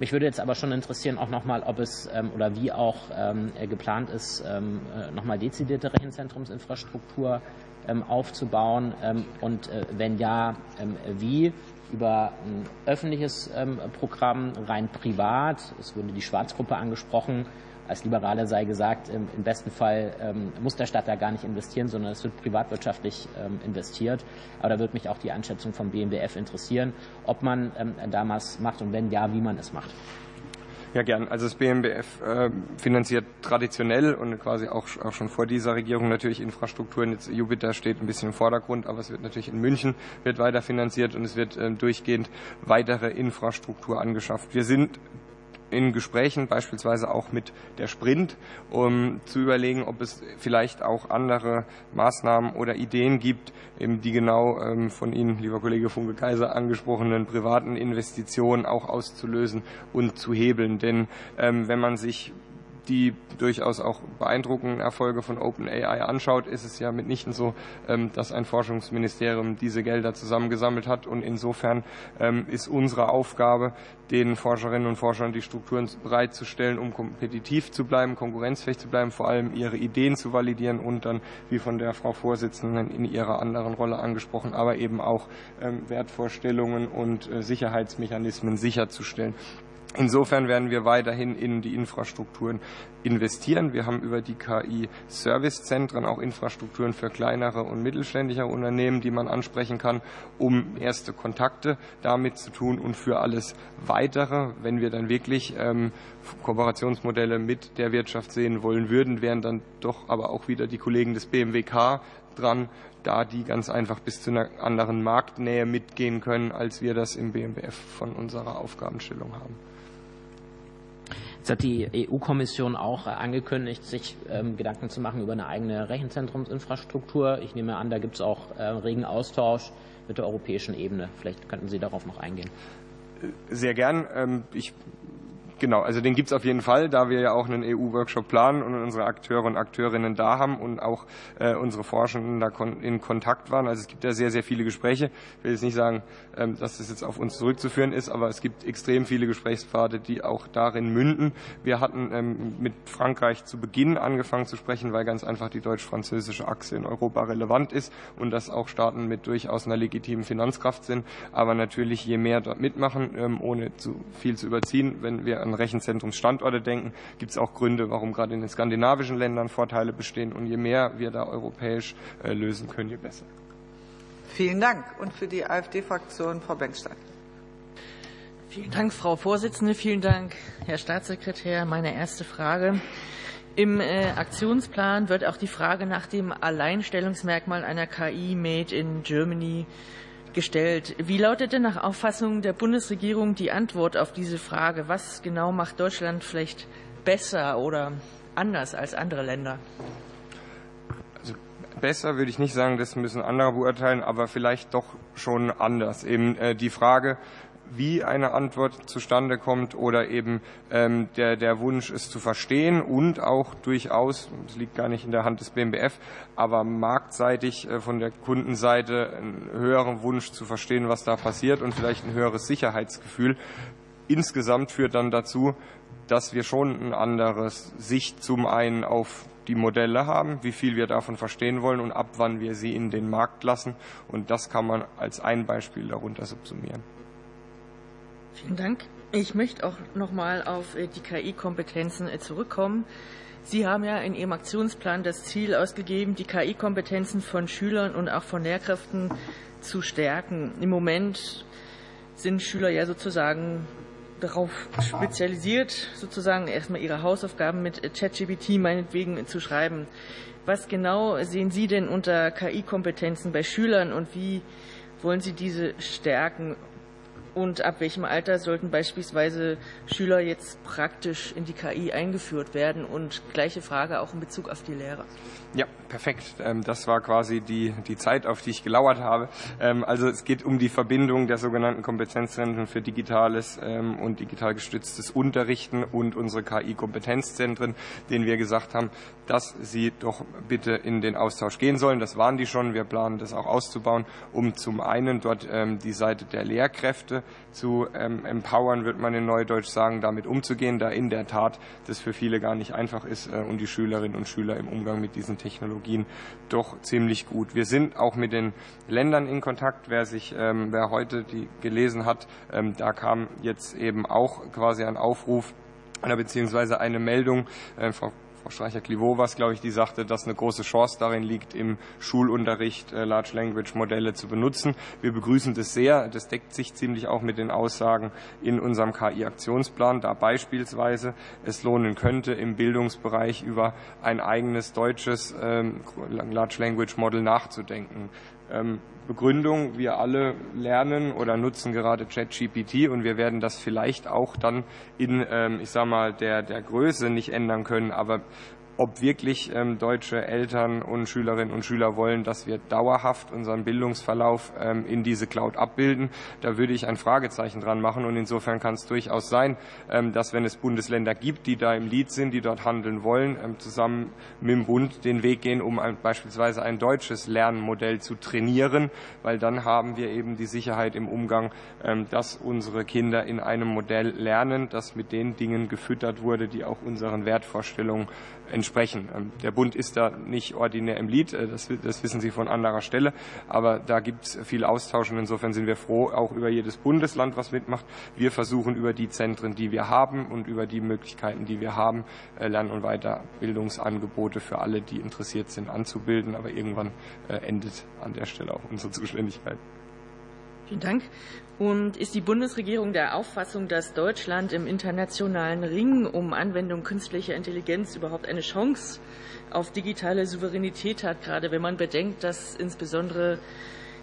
Mich würde jetzt aber schon interessieren, auch nochmal, ob es ähm, oder wie auch ähm, geplant ist, ähm, äh, nochmal dezidierte Rechenzentrumsinfrastruktur ähm, aufzubauen ähm, und äh, wenn ja, ähm, wie über ein öffentliches Programm, rein privat. Es wurde die Schwarzgruppe angesprochen als Liberale sei gesagt, im, besten Fall ähm, muss der Staat da gar nicht investieren, sondern es wird privatwirtschaftlich ähm, investiert. Aber da würde mich auch die Einschätzung vom BMWF interessieren, ob man ähm, damals macht und wenn ja, wie man es macht. Ja, gern. Also das BMBF äh, finanziert traditionell und quasi auch, schon vor dieser Regierung natürlich Infrastrukturen. Jetzt Jupiter steht ein bisschen im Vordergrund, aber es wird natürlich in München wird weiter finanziert und es wird äh, durchgehend weitere Infrastruktur angeschafft. Wir sind in Gesprächen, beispielsweise auch mit der Sprint, um zu überlegen, ob es vielleicht auch andere Maßnahmen oder Ideen gibt, die genau ähm, von Ihnen, lieber Kollege Funke Kaiser, angesprochenen privaten Investitionen auch auszulösen und zu hebeln. Denn ähm, wenn man sich die durchaus auch beeindruckenden Erfolge von OpenAI anschaut, ist es ja mitnichten so, ähm, dass ein Forschungsministerium diese Gelder zusammengesammelt hat. Und insofern ähm, ist unsere Aufgabe, den Forscherinnen und Forschern die Strukturen bereitzustellen, um kompetitiv zu bleiben, konkurrenzfähig zu bleiben, vor allem ihre Ideen zu validieren und dann, wie von der Frau Vorsitzenden in ihrer anderen Rolle angesprochen, aber eben auch ähm, Wertvorstellungen und äh, Sicherheitsmechanismen sicherzustellen. Insofern werden wir weiterhin in die Infrastrukturen investieren. Wir haben über die KI-Servicezentren auch Infrastrukturen für kleinere und mittelständische Unternehmen, die man ansprechen kann, um erste Kontakte damit zu tun und für alles Weitere, wenn wir dann wirklich ähm, Kooperationsmodelle mit der Wirtschaft sehen wollen würden, wären dann doch aber auch wieder die Kollegen des BMWK dran, da die ganz einfach bis zu einer anderen Marktnähe mitgehen können, als wir das im BMWF von unserer Aufgabenstellung haben. Jetzt hat die EU-Kommission auch angekündigt, sich ähm, Gedanken zu machen über eine eigene Rechenzentrumsinfrastruktur. Ich nehme an, da gibt es auch äh, regen Austausch mit der europäischen Ebene. Vielleicht könnten Sie darauf noch eingehen. Sehr gern. Ähm, ich Genau, also den gibt es auf jeden Fall, da wir ja auch einen EU-Workshop planen und unsere Akteure und Akteurinnen da haben und auch äh, unsere Forschenden da kon in Kontakt waren. Also es gibt ja sehr, sehr viele Gespräche. Ich will jetzt nicht sagen, ähm, dass das jetzt auf uns zurückzuführen ist, aber es gibt extrem viele Gesprächspfade, die auch darin münden. Wir hatten ähm, mit Frankreich zu Beginn angefangen zu sprechen, weil ganz einfach die deutsch-französische Achse in Europa relevant ist und dass auch Staaten mit durchaus einer legitimen Finanzkraft sind. Aber natürlich, je mehr dort mitmachen, ähm, ohne zu viel zu überziehen, wenn wir an Rechenzentrumsstandorte denken, gibt es auch Gründe, warum gerade in den skandinavischen Ländern Vorteile bestehen. Und je mehr wir da europäisch äh, lösen können, je besser. Vielen Dank. Und für die AfD-Fraktion Frau Bengstein. Vielen Dank, Frau Vorsitzende. Vielen Dank, Herr Staatssekretär. Meine erste Frage. Im äh, Aktionsplan wird auch die Frage nach dem Alleinstellungsmerkmal einer KI Made in Germany gestellt. Wie lautet denn nach Auffassung der Bundesregierung die Antwort auf diese Frage? Was genau macht Deutschland vielleicht besser oder anders als andere Länder? Also besser würde ich nicht sagen, das müssen andere beurteilen, aber vielleicht doch schon anders. Eben äh, die Frage, wie eine Antwort zustande kommt oder eben ähm, der, der Wunsch, es zu verstehen und auch durchaus, das liegt gar nicht in der Hand des BMBF, aber marktseitig äh, von der Kundenseite einen höheren Wunsch zu verstehen, was da passiert und vielleicht ein höheres Sicherheitsgefühl. Insgesamt führt dann dazu, dass wir schon ein anderes Sicht zum einen auf die Modelle haben, wie viel wir davon verstehen wollen und ab wann wir sie in den Markt lassen. Und das kann man als ein Beispiel darunter subsumieren. Vielen Dank. Ich möchte auch noch mal auf äh, die KI-Kompetenzen äh, zurückkommen. Sie haben ja in Ihrem Aktionsplan das Ziel ausgegeben, die KI-Kompetenzen von Schülern und auch von Lehrkräften zu stärken. Im Moment sind Schüler ja sozusagen darauf spezialisiert, sozusagen erstmal ihre Hausaufgaben mit ChatGPT meinetwegen zu schreiben. Was genau sehen Sie denn unter KI-Kompetenzen bei Schülern und wie wollen Sie diese stärken? Und ab welchem Alter sollten beispielsweise Schüler jetzt praktisch in die KI eingeführt werden? Und gleiche Frage auch in Bezug auf die Lehrer. Ja, perfekt. Ähm, das war quasi die, die Zeit, auf die ich gelauert habe. Ähm, also es geht um die Verbindung der sogenannten Kompetenzzentren für digitales ähm, und digital gestütztes Unterrichten und unsere KI-Kompetenzzentren, denen wir gesagt haben, dass sie doch bitte in den Austausch gehen sollen. Das waren die schon. Wir planen das auch auszubauen, um zum einen dort die Seite der Lehrkräfte zu empowern, wird man in Neudeutsch sagen, damit umzugehen, da in der Tat das für viele gar nicht einfach ist äh, und die Schülerinnen und Schüler im Umgang mit diesen Technologien doch ziemlich gut. Wir sind auch mit den Ländern in Kontakt. Wer sich, ähm, wer heute die gelesen hat, ähm, da kam jetzt eben auch quasi ein Aufruf beziehungsweise eine Meldung. Äh, Frau Frau Streicher-Clivaux war es, glaube ich, die sagte, dass eine große Chance darin liegt, im Schulunterricht äh, Large Language Modelle zu benutzen. Wir begrüßen das sehr. Das deckt sich ziemlich auch mit den Aussagen in unserem KI-Aktionsplan, da beispielsweise es lohnen könnte, im Bildungsbereich über ein eigenes deutsches ähm, Large Language Model nachzudenken. Begründung, wir alle lernen oder nutzen gerade ChatGPT und wir werden das vielleicht auch dann in, ähm, ich sag mal, der, der Größe nicht ändern können, aber ob wirklich ähm, deutsche Eltern und Schülerinnen und Schüler wollen, dass wir dauerhaft unseren Bildungsverlauf ähm, in diese Cloud abbilden. Da würde ich ein Fragezeichen dran machen. Und insofern kann es durchaus sein, ähm, dass wenn es Bundesländer gibt, die da im Lied sind, die dort handeln wollen, ähm, zusammen mit dem Bund den Weg gehen, um ein, beispielsweise ein deutsches Lernmodell zu trainieren, weil dann haben wir eben die Sicherheit im Umgang, ähm, dass unsere Kinder in einem Modell lernen, das mit den Dingen gefüttert wurde, die auch unseren Wertvorstellungen entsprechen. Ähm, der Bund ist da nicht ordinär im Lied, äh, das, das wissen Sie von anderer Stelle, aber da gibt es viel Austausch und insofern sind wir froh, auch über jedes Bundesland, was mitmacht. Wir versuchen über die Zentren, die wir haben und über die Möglichkeiten, die wir haben, äh, Lern- und Weiterbildungsangebote für alle, die interessiert sind, anzubilden, aber irgendwann äh, endet an der Stelle auch unsere Zuständigkeit. Vielen Dank. Und ist die Bundesregierung der Auffassung, dass Deutschland im internationalen Ring um Anwendung künstlicher Intelligenz überhaupt eine Chance auf digitale Souveränität hat, gerade wenn man bedenkt, dass insbesondere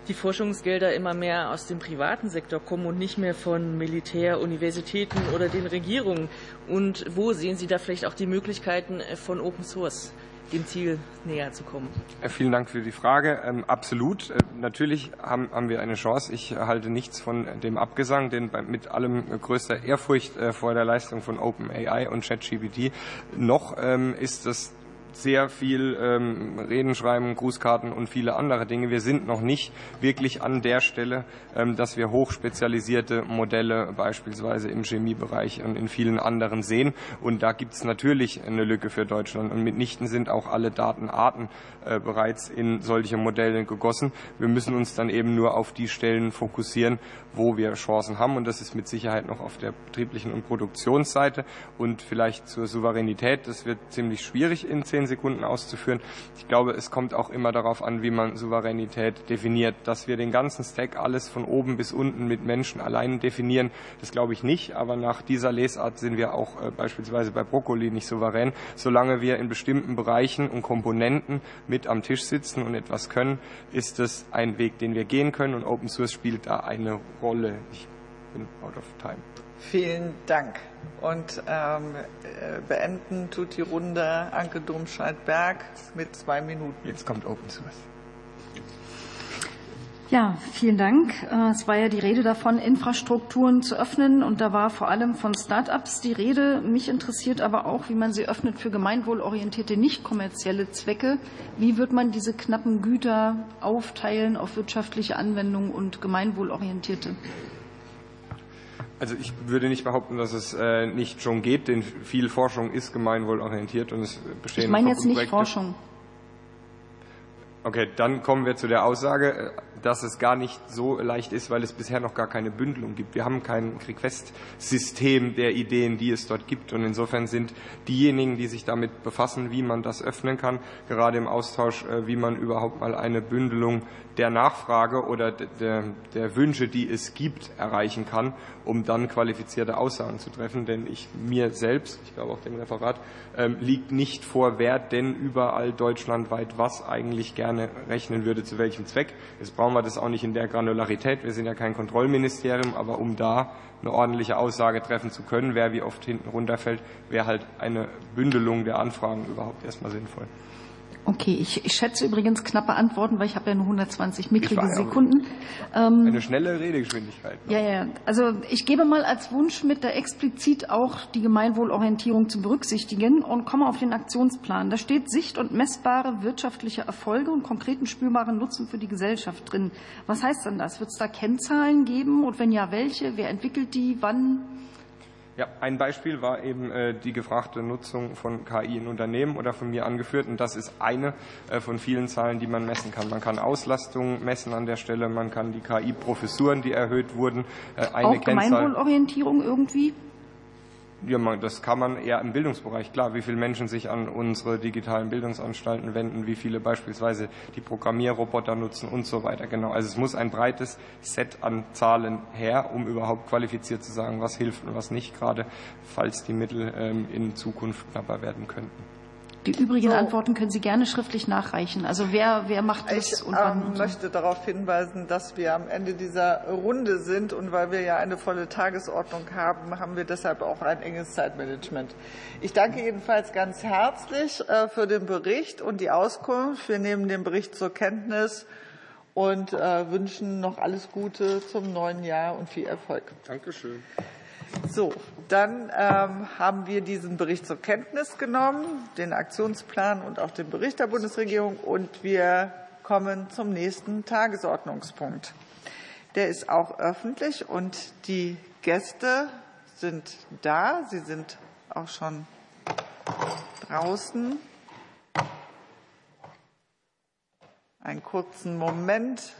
die Forschungsgelder immer mehr aus dem privaten Sektor kommen und nicht mehr von Militär, Universitäten oder den Regierungen? Und wo sehen Sie da vielleicht auch die Möglichkeiten von Open Source? Dem Ziel näher zu kommen? Äh, vielen Dank für die Frage. Ähm, absolut. Äh, natürlich haben, wir eine Chance. Ich halte nichts von dem Abgesang, denn bei, mit allem größter Ehrfurcht äh, vor der Leistung von OpenAI und ChatGPT noch ähm, ist das sehr viel ähm, Reden schreiben, Grußkarten und viele andere Dinge. Wir sind noch nicht wirklich an der Stelle, ähm, dass wir hochspezialisierte Modelle beispielsweise im Chemiebereich und in vielen anderen sehen. Und da gibt es natürlich eine Lücke für Deutschland. Und mitnichten sind auch alle Datenarten äh, bereits in solche Modelle gegossen. Wir müssen uns dann eben nur auf die Stellen fokussieren, wo wir Chancen haben. Und das ist mit Sicherheit noch auf der betrieblichen und Produktionsseite. Und vielleicht zur Souveränität. Das wird ziemlich schwierig in zehn Sekunden auszuführen. Ich glaube, es kommt auch immer darauf an, wie man Souveränität definiert. Dass wir den ganzen Stack alles von oben bis unten mit Menschen allein definieren, das glaube ich nicht. Aber nach dieser Lesart sind wir auch äh, beispielsweise bei Brokkoli nicht souverän. Solange wir in bestimmten Bereichen und Komponenten mit am Tisch sitzen und etwas können, ist es ein Weg, den wir gehen können. Und Open Source spielt da eine Rolle. Ich bin out of time. Vielen Dank. Und ähm, äh, beenden tut die Runde Anke Domscheit-Berg mit zwei Minuten. Jetzt kommt Open Source. Ja, vielen Dank. Äh, es war ja die Rede davon, Infrastrukturen zu öffnen. Und da war vor allem von Start-ups die Rede. Mich interessiert aber auch, wie man sie öffnet für gemeinwohlorientierte, nicht kommerzielle Zwecke. Wie wird man diese knappen Güter aufteilen auf wirtschaftliche Anwendungen und gemeinwohlorientierte? Also ich würde nicht behaupten, dass es äh, nicht schon geht, denn viel Forschung ist gemeinwohlorientiert und es bestehen. Ich meine jetzt nicht Forschung. Okay, dann kommen wir zu der Aussage, dass es gar nicht so leicht ist, weil es bisher noch gar keine Bündelung gibt. Wir haben kein Request-System der Ideen, die es dort gibt. Und insofern sind diejenigen, die sich damit befassen, wie man das öffnen kann, gerade im Austausch, äh, wie man überhaupt mal eine Bündelung der Nachfrage oder der, der Wünsche, die es gibt, erreichen kann, um dann qualifizierte Aussagen zu treffen. Denn ich mir selbst, ich glaube auch dem Referat, ähm, liegt nicht vor, wer denn überall deutschlandweit was eigentlich gerne rechnen würde, zu welchem Zweck. Es brauchen wir das auch nicht in der Granularität. Wir sind ja kein Kontrollministerium, aber um da eine ordentliche Aussage treffen zu können, wer wie oft hinten runterfällt, wäre halt eine Bündelung der Anfragen überhaupt erstmal sinnvoll. Okay, ich, ich schätze übrigens knappe Antworten, weil ich habe ja nur 120 mickrige Sekunden. Ähm, Eine schnelle Redegeschwindigkeit. Ne? Ja, ja. Also ich gebe mal als Wunsch mit, da explizit auch die Gemeinwohlorientierung zu berücksichtigen und komme auf den Aktionsplan. Da steht Sicht- und messbare wirtschaftliche Erfolge und konkreten spürbaren Nutzen für die Gesellschaft drin. Was heißt denn das? Wird es da Kennzahlen geben und wenn ja, welche? Wer entwickelt die? Wann? Ja, ein Beispiel war eben äh, die gefragte Nutzung von KI in Unternehmen oder von mir angeführt. Und das ist eine äh, von vielen Zahlen, die man messen kann. Man kann Auslastung messen an der Stelle, man kann die KI-Professuren, die erhöht wurden, äh, eine Auch Gemeinwohlorientierung irgendwie? Ja, das kann man eher im Bildungsbereich. Klar, wie viele Menschen sich an unsere digitalen Bildungsanstalten wenden, wie viele beispielsweise die Programmierroboter nutzen und so weiter. Genau. Also es muss ein breites Set an Zahlen her, um überhaupt qualifiziert zu sagen, was hilft und was nicht, gerade falls die Mittel ähm, in Zukunft knapper werden könnten. Die übrigen so. Antworten können Sie gerne schriftlich nachreichen. Also wer, wer macht das ich, und wann? Ich ähm, möchte darauf hinweisen, dass wir am Ende dieser Runde sind und weil wir ja eine volle Tagesordnung haben, haben wir deshalb auch ein enges Zeitmanagement. Ich danke jedenfalls ganz herzlich äh, für den Bericht und die Auskunft. Wir nehmen den Bericht zur Kenntnis und äh, wünschen noch alles Gute zum neuen Jahr und viel Erfolg. Dankeschön. So, dann ähm, haben wir diesen Bericht zur Kenntnis genommen, den Aktionsplan und auch den Bericht der Bundesregierung. Und wir kommen zum nächsten Tagesordnungspunkt. Der ist auch öffentlich und die Gäste sind da. Sie sind auch schon draußen. Einen kurzen Moment.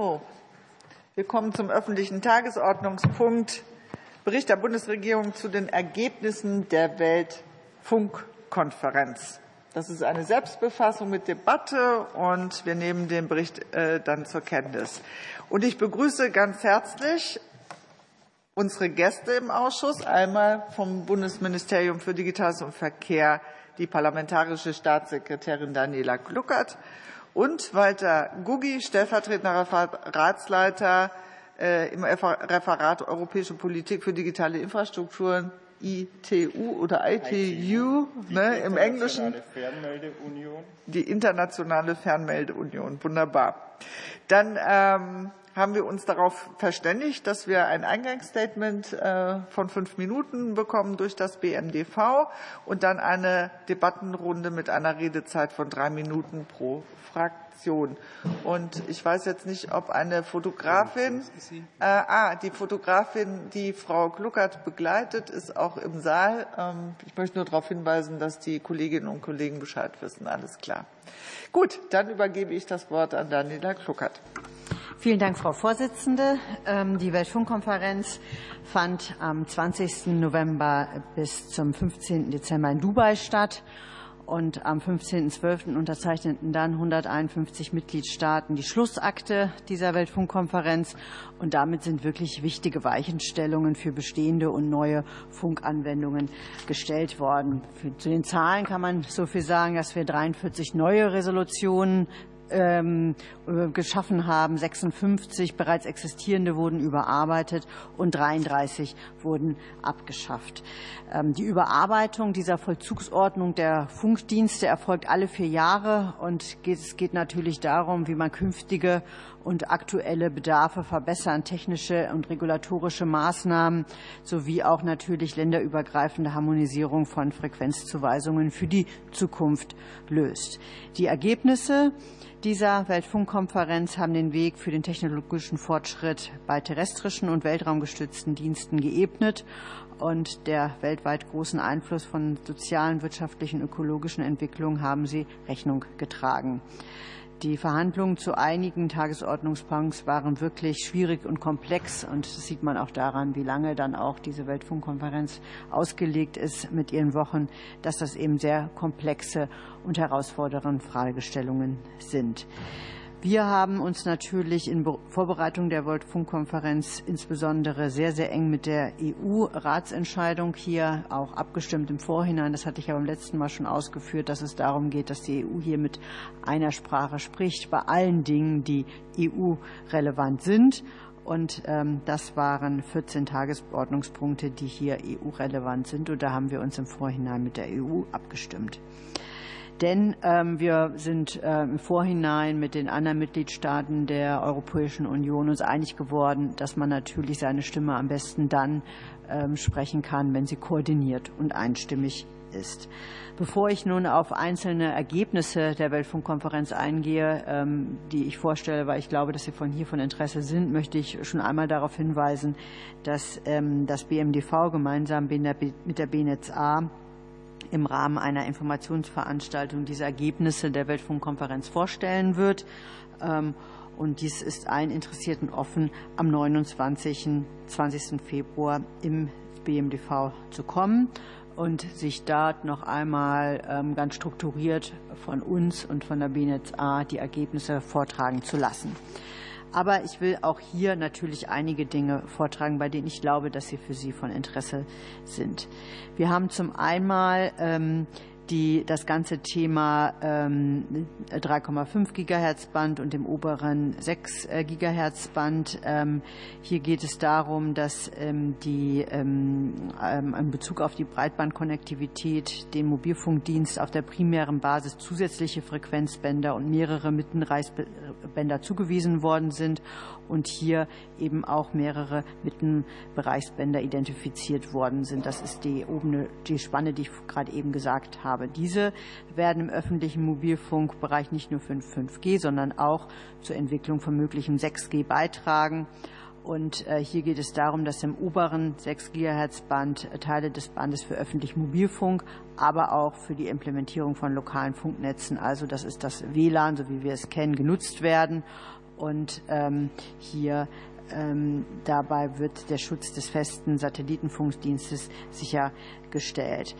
So, wir kommen zum öffentlichen Tagesordnungspunkt Bericht der Bundesregierung zu den Ergebnissen der Weltfunkkonferenz. Das ist eine Selbstbefassung mit Debatte und wir nehmen den Bericht äh, dann zur Kenntnis. Und ich begrüße ganz herzlich unsere Gäste im Ausschuss, einmal vom Bundesministerium für Digitales und Verkehr die parlamentarische Staatssekretärin Daniela Gluckert und Walter Guggi, stellvertretender Referatsleiter äh, im Referat Europäische Politik für digitale Infrastrukturen ITU oder ITU ne, im Englischen. Die internationale Fernmeldeunion. Wunderbar. Dann ähm, haben wir uns darauf verständigt, dass wir ein Eingangsstatement äh, von fünf Minuten bekommen durch das BMDV und dann eine Debattenrunde mit einer Redezeit von drei Minuten pro Fraktion. Und ich weiß jetzt nicht, ob eine Fotografin, äh, ah, die Fotografin, die Frau Gluckert begleitet, ist auch im Saal. Ähm, ich möchte nur darauf hinweisen, dass die Kolleginnen und Kollegen Bescheid wissen. Alles klar. Gut, dann übergebe ich das Wort an Daniela Gluckert. Vielen Dank, Frau Vorsitzende. Ähm, die Weltfunkkonferenz fand am 20. November bis zum 15. Dezember in Dubai statt. und am 15.12. unterzeichneten dann 151 Mitgliedstaaten die Schlussakte dieser Weltfunkkonferenz. Und damit sind wirklich wichtige Weichenstellungen für bestehende und neue Funkanwendungen gestellt worden. Zu den Zahlen kann man so viel sagen, dass wir 43 neue Resolutionen ähm, geschaffen haben. 56 bereits existierende wurden überarbeitet und 33 wurden abgeschafft. Ähm, die Überarbeitung dieser Vollzugsordnung der Funkdienste erfolgt alle vier Jahre und es geht natürlich darum, wie man künftige und aktuelle Bedarfe verbessern, technische und regulatorische Maßnahmen sowie auch natürlich länderübergreifende Harmonisierung von Frequenzzuweisungen für die Zukunft löst. Die Ergebnisse dieser Weltfunkkonferenz haben den Weg für den technologischen Fortschritt bei terrestrischen und weltraumgestützten Diensten geebnet und der weltweit großen Einfluss von sozialen, wirtschaftlichen, ökologischen Entwicklungen haben sie Rechnung getragen. Die Verhandlungen zu einigen Tagesordnungspunkten waren wirklich schwierig und komplex und das sieht man auch daran, wie lange dann auch diese Weltfunkkonferenz ausgelegt ist mit ihren Wochen, dass das eben sehr komplexe und herausfordernde Fragestellungen sind. Wir haben uns natürlich in Vorbereitung der Weltfunkkonferenz insbesondere sehr, sehr eng mit der EU-Ratsentscheidung hier auch abgestimmt im Vorhinein. Das hatte ich ja beim letzten Mal schon ausgeführt, dass es darum geht, dass die EU hier mit einer Sprache spricht bei allen Dingen, die EU-relevant sind. Und ähm, das waren 14 Tagesordnungspunkte, die hier EU-relevant sind. Und da haben wir uns im Vorhinein mit der EU abgestimmt. Denn ähm, wir sind äh, im Vorhinein mit den anderen Mitgliedstaaten der Europäischen Union uns einig geworden, dass man natürlich seine Stimme am besten dann ähm, sprechen kann, wenn sie koordiniert und einstimmig ist. Bevor ich nun auf einzelne Ergebnisse der Weltfunkkonferenz eingehe, ähm, die ich vorstelle, weil ich glaube, dass sie von hier von Interesse sind, möchte ich schon einmal darauf hinweisen, dass ähm, das BMDV gemeinsam mit der BNetzA im Rahmen einer Informationsveranstaltung diese Ergebnisse der Weltfunkkonferenz vorstellen wird. Ähm, und dies ist allen Interessierten offen, am 29. 20. Februar im BMDV zu kommen und sich dort noch einmal ähm, ganz strukturiert von uns und von der BNetzA die Ergebnisse vortragen zu lassen. Aber ich will auch hier natürlich einige Dinge vortragen, bei denen ich glaube, dass sie für Sie von Interesse sind. Wir haben zum einen die das ganze Thema 3,5 ähm, Gigahertz Band und dem oberen 6 äh, Gigahertz Band. Ähm, hier geht es darum, dass ähm, die in Bezug auf die Breitbandkonnektivität den Mobilfunkdienst auf der primären Basis zusätzliche Frequenzbänder und mehrere Mittenreichsbänder zugewiesen worden sind und hier eben auch mehrere Mittenbereichsbänder identifiziert worden sind. Das ist die, obene, die Spanne, die ich gerade eben gesagt habe. Diese werden im öffentlichen Mobilfunkbereich nicht nur für 5G, sondern auch zur Entwicklung von möglichem 6G beitragen. Und äh, hier geht es darum, dass im oberen 6 GHz Band Teile des Bandes für öffentlichen Mobilfunk, aber auch für die Implementierung von lokalen Funknetzen, also das ist das WLAN, so wie wir es kennen, genutzt werden und ähm, hier ähm, dabei wird der Schutz des festen Satellitenfunkdienstes sichergestellt.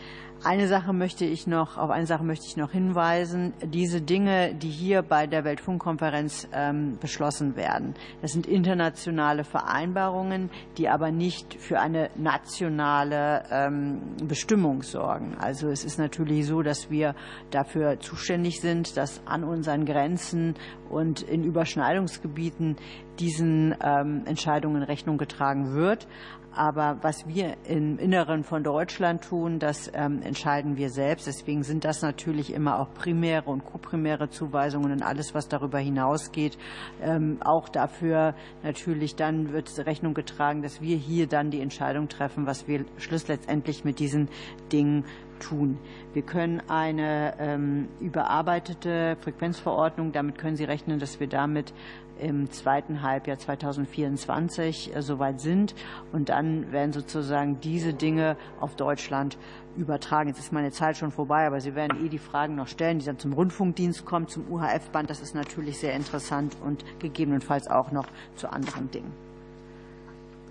Eine Sache möchte ich noch, auf eine Sache möchte ich noch hinweisen. Diese Dinge, die hier bei der Weltfunkkonferenz ähm, beschlossen werden, das sind internationale Vereinbarungen, die aber nicht für eine nationale ähm, Bestimmung sorgen. Also es ist natürlich so, dass wir dafür zuständig sind, dass an unseren Grenzen und in Überschneidungsgebieten diesen ähm, Entscheidungen Rechnung getragen wird. Aber was wir im Inneren von Deutschland tun, das ähm, entscheiden wir selbst. Deswegen sind das natürlich immer auch primäre und koprimäre Zuweisungen und alles, was darüber hinausgeht. Ähm, auch dafür natürlich dann wird Rechnung getragen, dass wir hier dann die Entscheidung treffen, was wir schlussendlich mit diesen Dingen tun. Wir können eine ähm, überarbeitete Frequenzverordnung, damit können Sie rechnen, dass wir damit im zweiten Halbjahr 2024 äh, soweit sind. Und dann werden sozusagen diese Dinge auf Deutschland übertragen. Jetzt ist meine Zeit schon vorbei, aber Sie werden eh die Fragen noch stellen, die dann zum Rundfunkdienst kommen, zum UHF-Band. Das ist natürlich sehr interessant und gegebenenfalls auch noch zu anderen Dingen.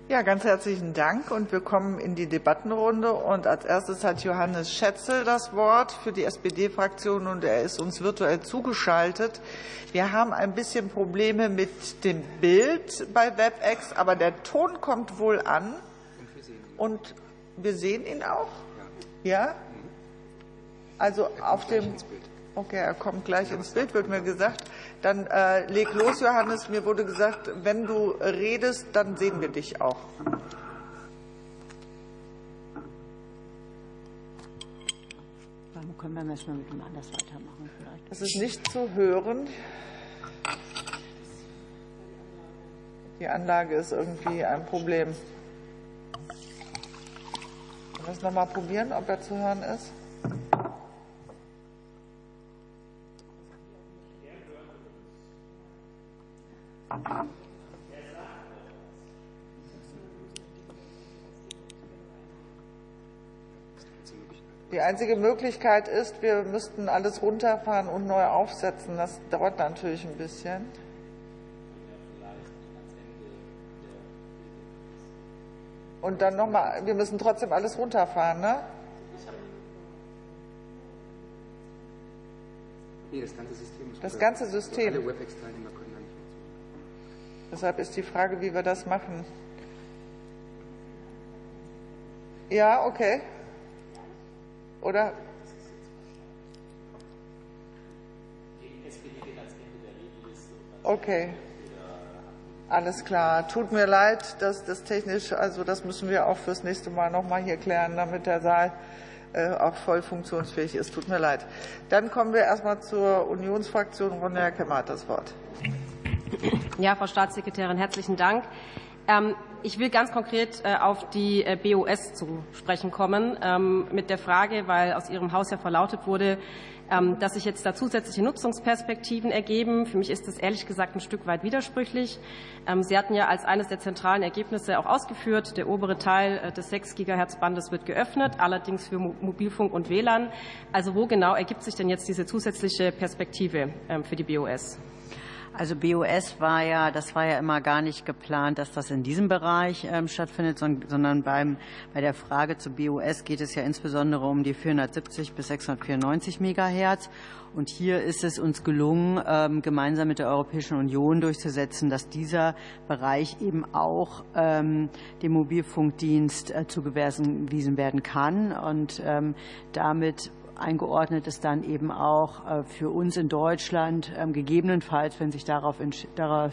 Ja, ganz herzlichen Dank und wir kommen in die Debattenrunde. Und als erstes hat Johannes Schätzel das Wort für die SPD-Fraktion und er ist uns virtuell zugeschaltet. Wir haben ein bisschen Probleme mit dem Bild bei WebEx, aber der Ton kommt wohl an und wir sehen ihn auch. Ja? Also auf dem. Okay, er kommt gleich ins Bild, wird mir gesagt. Dann äh, leg los, Johannes. Mir wurde gesagt, wenn du redest, dann sehen wir dich auch. Dann können wir erstmal mit dem anders weitermachen vielleicht. Das ist nicht zu hören. Die Anlage ist irgendwie ein Problem. Es nochmal probieren, ob er zu hören ist? Die einzige Möglichkeit ist, wir müssten alles runterfahren und neu aufsetzen. Das dauert natürlich ein bisschen. Und dann nochmal, wir müssen trotzdem alles runterfahren, ne? Nee, das ganze System. Das ganze System. Alle WebEx-Teilnehmer können da nicht mehr zu. Deshalb ist die Frage, wie wir das machen. Ja, okay. Oder? Okay. Alles klar. Tut mir leid, dass das technisch, also das müssen wir auch fürs nächste Mal nochmal hier klären, damit der Saal äh, auch voll funktionsfähig ist. Tut mir leid. Dann kommen wir erstmal zur Unionsfraktion. Ronja Kemmer hat das Wort. Ja, Frau Staatssekretärin, herzlichen Dank. Ähm, ich will ganz konkret äh, auf die äh, BOS zu sprechen kommen, ähm, mit der Frage, weil aus Ihrem Haus ja verlautet wurde, ähm, dass sich jetzt da zusätzliche Nutzungsperspektiven ergeben. Für mich ist das ehrlich gesagt ein Stück weit widersprüchlich. Sie hatten ja als eines der zentralen Ergebnisse auch ausgeführt, der obere Teil äh, des 6 Gigahertz Bandes wird geöffnet, allerdings für Mobilfunk und WLAN. Also wo genau ergibt sich denn jetzt diese zusätzliche Perspektive für die BOS? Also BOS war ja, das war ja immer gar nicht geplant, dass das in diesem Bereich ähm, stattfindet, sondern beim, bei der Frage zu BOS geht es ja insbesondere um die 470 bis 694 Megahertz. Und hier ist es uns gelungen, ähm, gemeinsam mit der Europäischen Union durchzusetzen, dass dieser Bereich eben auch ähm, dem Mobilfunkdienst äh, zugewiesen werden kann. Und ähm, damit eingeordnet ist dann eben auch äh, für uns in Deutschland ähm, gegebenenfalls, wenn sich darauf, darauf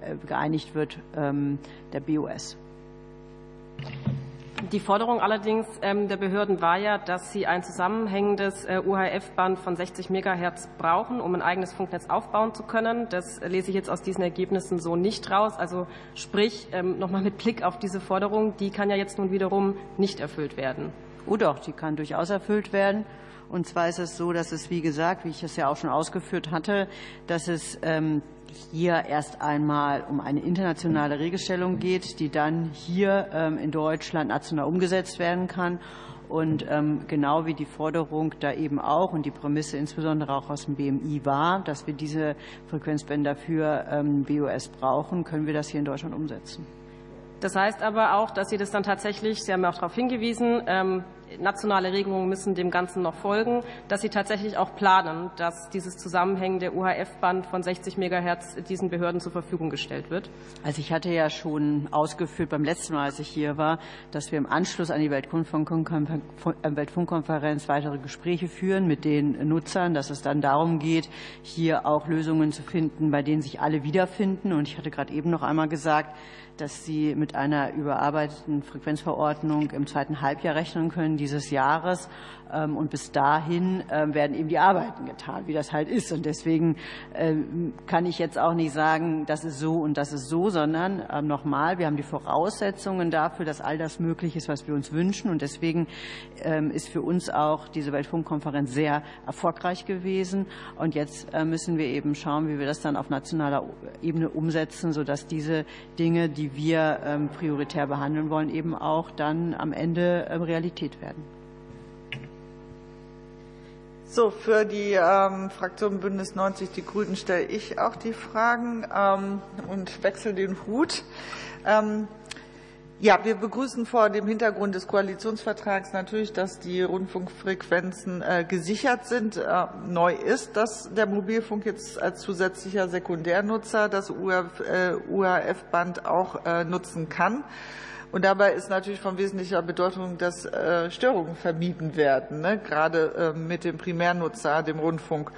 äh, geeinigt wird, ähm, der BOS. Die Forderung allerdings ähm, der Behörden war ja, dass sie ein zusammenhängendes äh, UHF-Band von 60 Megahertz brauchen, um ein eigenes Funknetz aufbauen zu können. Das lese ich jetzt aus diesen Ergebnissen so nicht raus. Also sprich, nochmal mit Blick auf diese Forderung, die kann ja jetzt nun wiederum nicht erfüllt werden. Oh doch, die kann durchaus erfüllt werden. Und zwar ist es so, dass es, wie gesagt, wie ich es ja auch schon ausgeführt hatte, dass es ähm, hier erst einmal um eine internationale Regelstellung geht, die dann hier ähm, in Deutschland national umgesetzt werden kann. Und ähm, genau wie die Forderung da eben auch und die Prämisse insbesondere auch aus dem BMI war, dass wir diese Frequenzbänder für BOS brauchen, können wir das hier in Deutschland umsetzen. Das heißt aber auch, dass Sie das dann tatsächlich, Sie haben ja auch darauf hingewiesen, nationale Regelungen müssen dem Ganzen noch folgen, dass Sie tatsächlich auch planen, dass dieses zusammenhängende UHF-Band von 60 Megahertz diesen Behörden zur Verfügung gestellt wird? Also ich hatte ja schon ausgeführt beim letzten Mal, als ich hier war, dass wir im Anschluss an die Weltfunkkonferenz weitere Gespräche führen mit den Nutzern, dass es dann darum geht, hier auch Lösungen zu finden, bei denen sich alle wiederfinden. Und ich hatte gerade eben noch einmal gesagt, dass Sie mit einer überarbeiteten Frequenzverordnung im zweiten Halbjahr rechnen können dieses Jahres. Ähm, und bis dahin ähm, werden eben die Arbeiten getan, wie das halt ist. Und deswegen ähm, kann ich jetzt auch nicht sagen, das ist so und das ist so, sondern nochmal, wir haben die Voraussetzungen dafür, dass all das möglich ist, was wir uns wünschen. Und deswegen ist für uns auch diese Weltfunkkonferenz sehr erfolgreich gewesen. Und jetzt müssen wir eben schauen, wie wir das dann auf nationaler Ebene umsetzen, sodass diese Dinge, die wir prioritär behandeln wollen, eben auch dann am Ende Realität werden. So, für die ähm, Fraktion Bündnis 90 Die Grünen stelle ich auch die Fragen ähm, und wechsle den Hut. Ähm, Ja, wir begrüßen vor dem Hintergrund des Koalitionsvertrags natürlich, dass die Rundfunkfrequenzen äh, gesichert sind. Äh, neu ist, dass der Mobilfunk jetzt als zusätzlicher Sekundärnutzer das UHF-Band auch äh, nutzen kann. Und dabei ist natürlich von wesentlicher Bedeutung, dass äh, Störungen vermieden werden, ne? gerade äh, mit dem Primärnutzer, dem Rundfunk.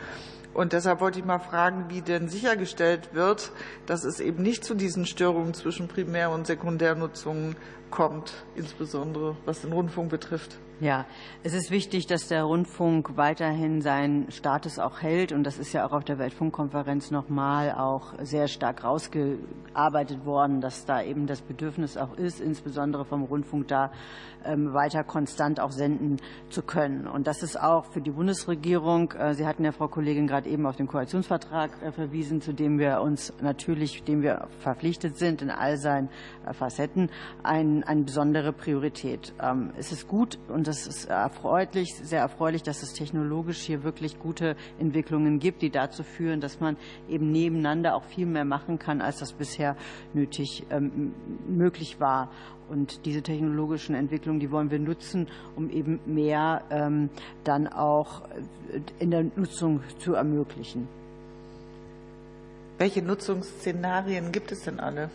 Und deshalb wollte ich mal fragen, wie denn sichergestellt wird, dass es eben nicht zu diesen Störungen zwischen Primär- und Sekundärnutzungen kommt, insbesondere was den Rundfunk betrifft. Ja, es ist wichtig, dass der Rundfunk weiterhin seinen Status auch hält. Und das ist ja auch auf der Weltfunkkonferenz nochmal auch sehr stark rausgearbeitet worden, dass da eben das Bedürfnis auch ist, insbesondere vom Rundfunk da ähm, weiter konstant auch senden zu können. Und das ist auch für die Bundesregierung, äh, Sie hatten ja, Frau Kollegin, gerade eben auf den Koalitionsvertrag äh, verwiesen, zu dem wir uns natürlich, dem wir verpflichtet sind in all seinen äh, Facetten, ein, eine besondere Priorität. Ähm, es ist gut und das ist erfreulich, sehr erfreulich, dass es technologisch hier wirklich gute Entwicklungen gibt, die dazu führen, dass man eben nebeneinander auch viel mehr machen kann, als das bisher nötig ähm, möglich war. Und diese technologischen Entwicklungen, die wollen wir nutzen, um eben mehr ähm, dann auch äh, in der Nutzung zu ermöglichen. Welche Nutzungsszenarien gibt es denn alle?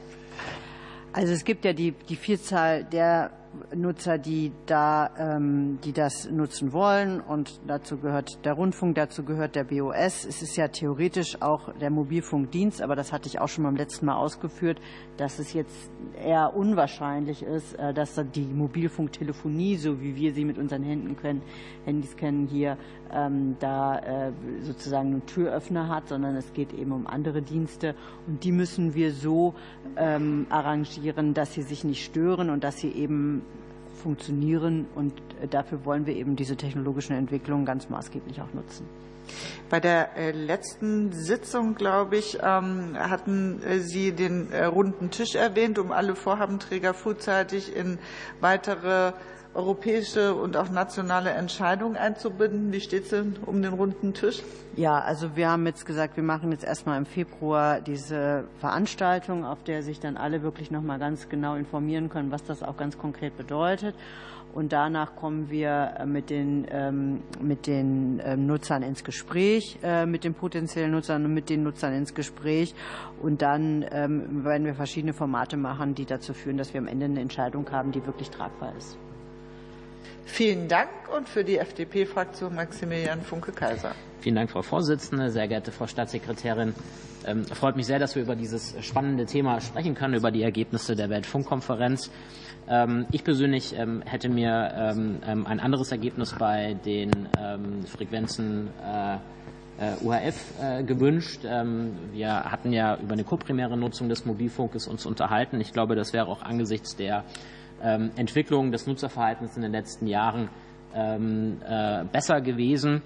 Also es gibt ja die, die Vielzahl der Nutzer, die da, ähm, die das nutzen wollen. Und dazu gehört der Rundfunk, dazu gehört der BOS. Es ist ja theoretisch auch der Mobilfunkdienst, aber das hatte ich auch schon beim letzten Mal ausgeführt, dass es jetzt eher unwahrscheinlich ist, äh, dass die Mobilfunktelefonie, so wie wir sie mit unseren Händen können, Handys kennen, hier ähm, da äh, sozusagen einen Türöffner hat, sondern es geht eben um andere Dienste. Und die müssen wir so ähm, arrangieren, dass sie sich nicht stören und dass sie eben funktionieren. Und äh, dafür wollen wir eben diese technologischen Entwicklungen ganz maßgeblich auch nutzen. Bei der äh, letzten Sitzung, glaube ich, ähm, hatten Sie den runden Tisch erwähnt, um alle Vorhabenträger frühzeitig in weitere europäische und auch nationale Entscheidungen einzubinden. Wie steht es denn um den runden Tisch? Ja, also wir haben jetzt gesagt, wir machen jetzt erstmal im Februar diese Veranstaltung, auf der sich dann alle wirklich noch mal ganz genau informieren können, was das auch ganz konkret bedeutet. Und danach kommen wir äh, mit den, ähm, mit den ähm, Nutzern ins Gespräch, äh, mit den potenziellen Nutzern und mit den Nutzern ins Gespräch. Und dann ähm, werden wir verschiedene Formate machen, die dazu führen, dass wir am Ende eine Entscheidung haben, die wirklich tragbar ist. Vielen Dank und für die FDP-Fraktion Maximilian Funke-Kaiser. Vielen Dank, Frau Vorsitzende, sehr geehrte Frau Staatssekretärin. Es freut mich sehr, dass wir über dieses spannende Thema sprechen können, über die Ergebnisse der Weltfunkkonferenz. Ähm, ich persönlich ähm, hätte mir ähm, ein anderes Ergebnis bei den Frequenzen äh, äh, UHF äh, gewünscht. Wir hatten ja über eine koprimäre Nutzung des Mobilfunkes uns unterhalten. Ich glaube, das wäre auch angesichts der Entwicklung des Nutzerverhaltens in den letzten Jahren besser gewesen.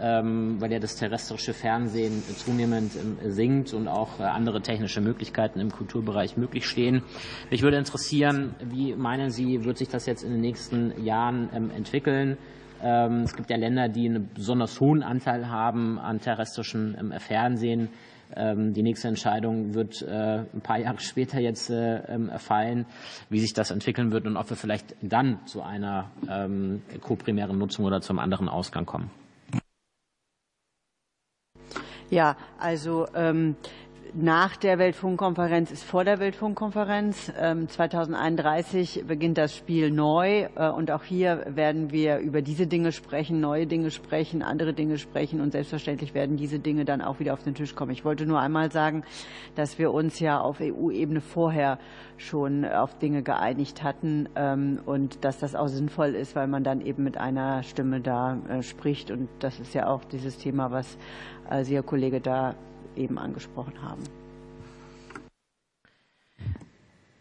Ähm, weil ja das terrestrische Fernsehen zunehmend ähm, sinkt und auch äh, andere technische Möglichkeiten im Kulturbereich möglich stehen. Mich würde interessieren, wie meinen Sie, wird sich das jetzt in den nächsten Jahren ähm, entwickeln? Es gibt ja Länder, die einen besonders hohen Anteil haben an terrestrischem Fernsehen. Die nächste Entscheidung wird äh, ein paar Jahre später jetzt äh, fallen, wie sich das entwickeln wird und ob wir vielleicht dann zu einer koprimären Nutzung oder zum anderen Ausgang kommen. Ja, also ähm, nach der Weltfunkkonferenz ist vor der Weltfunkkonferenz. 2031 ähm, beginnt das Spiel neu. Äh, und auch hier werden wir über diese Dinge sprechen, neue Dinge sprechen, andere Dinge sprechen. Und selbstverständlich werden diese Dinge dann auch wieder auf den Tisch kommen. Ich wollte nur einmal sagen, dass wir uns ja auf EU-Ebene vorher schon auf Dinge geeinigt hatten ähm, und dass das auch sinnvoll ist, weil man dann eben mit einer Stimme da äh, spricht. Und das ist ja auch dieses Thema, was äh, Sie, Herr Kollege, da eben angesprochen haben.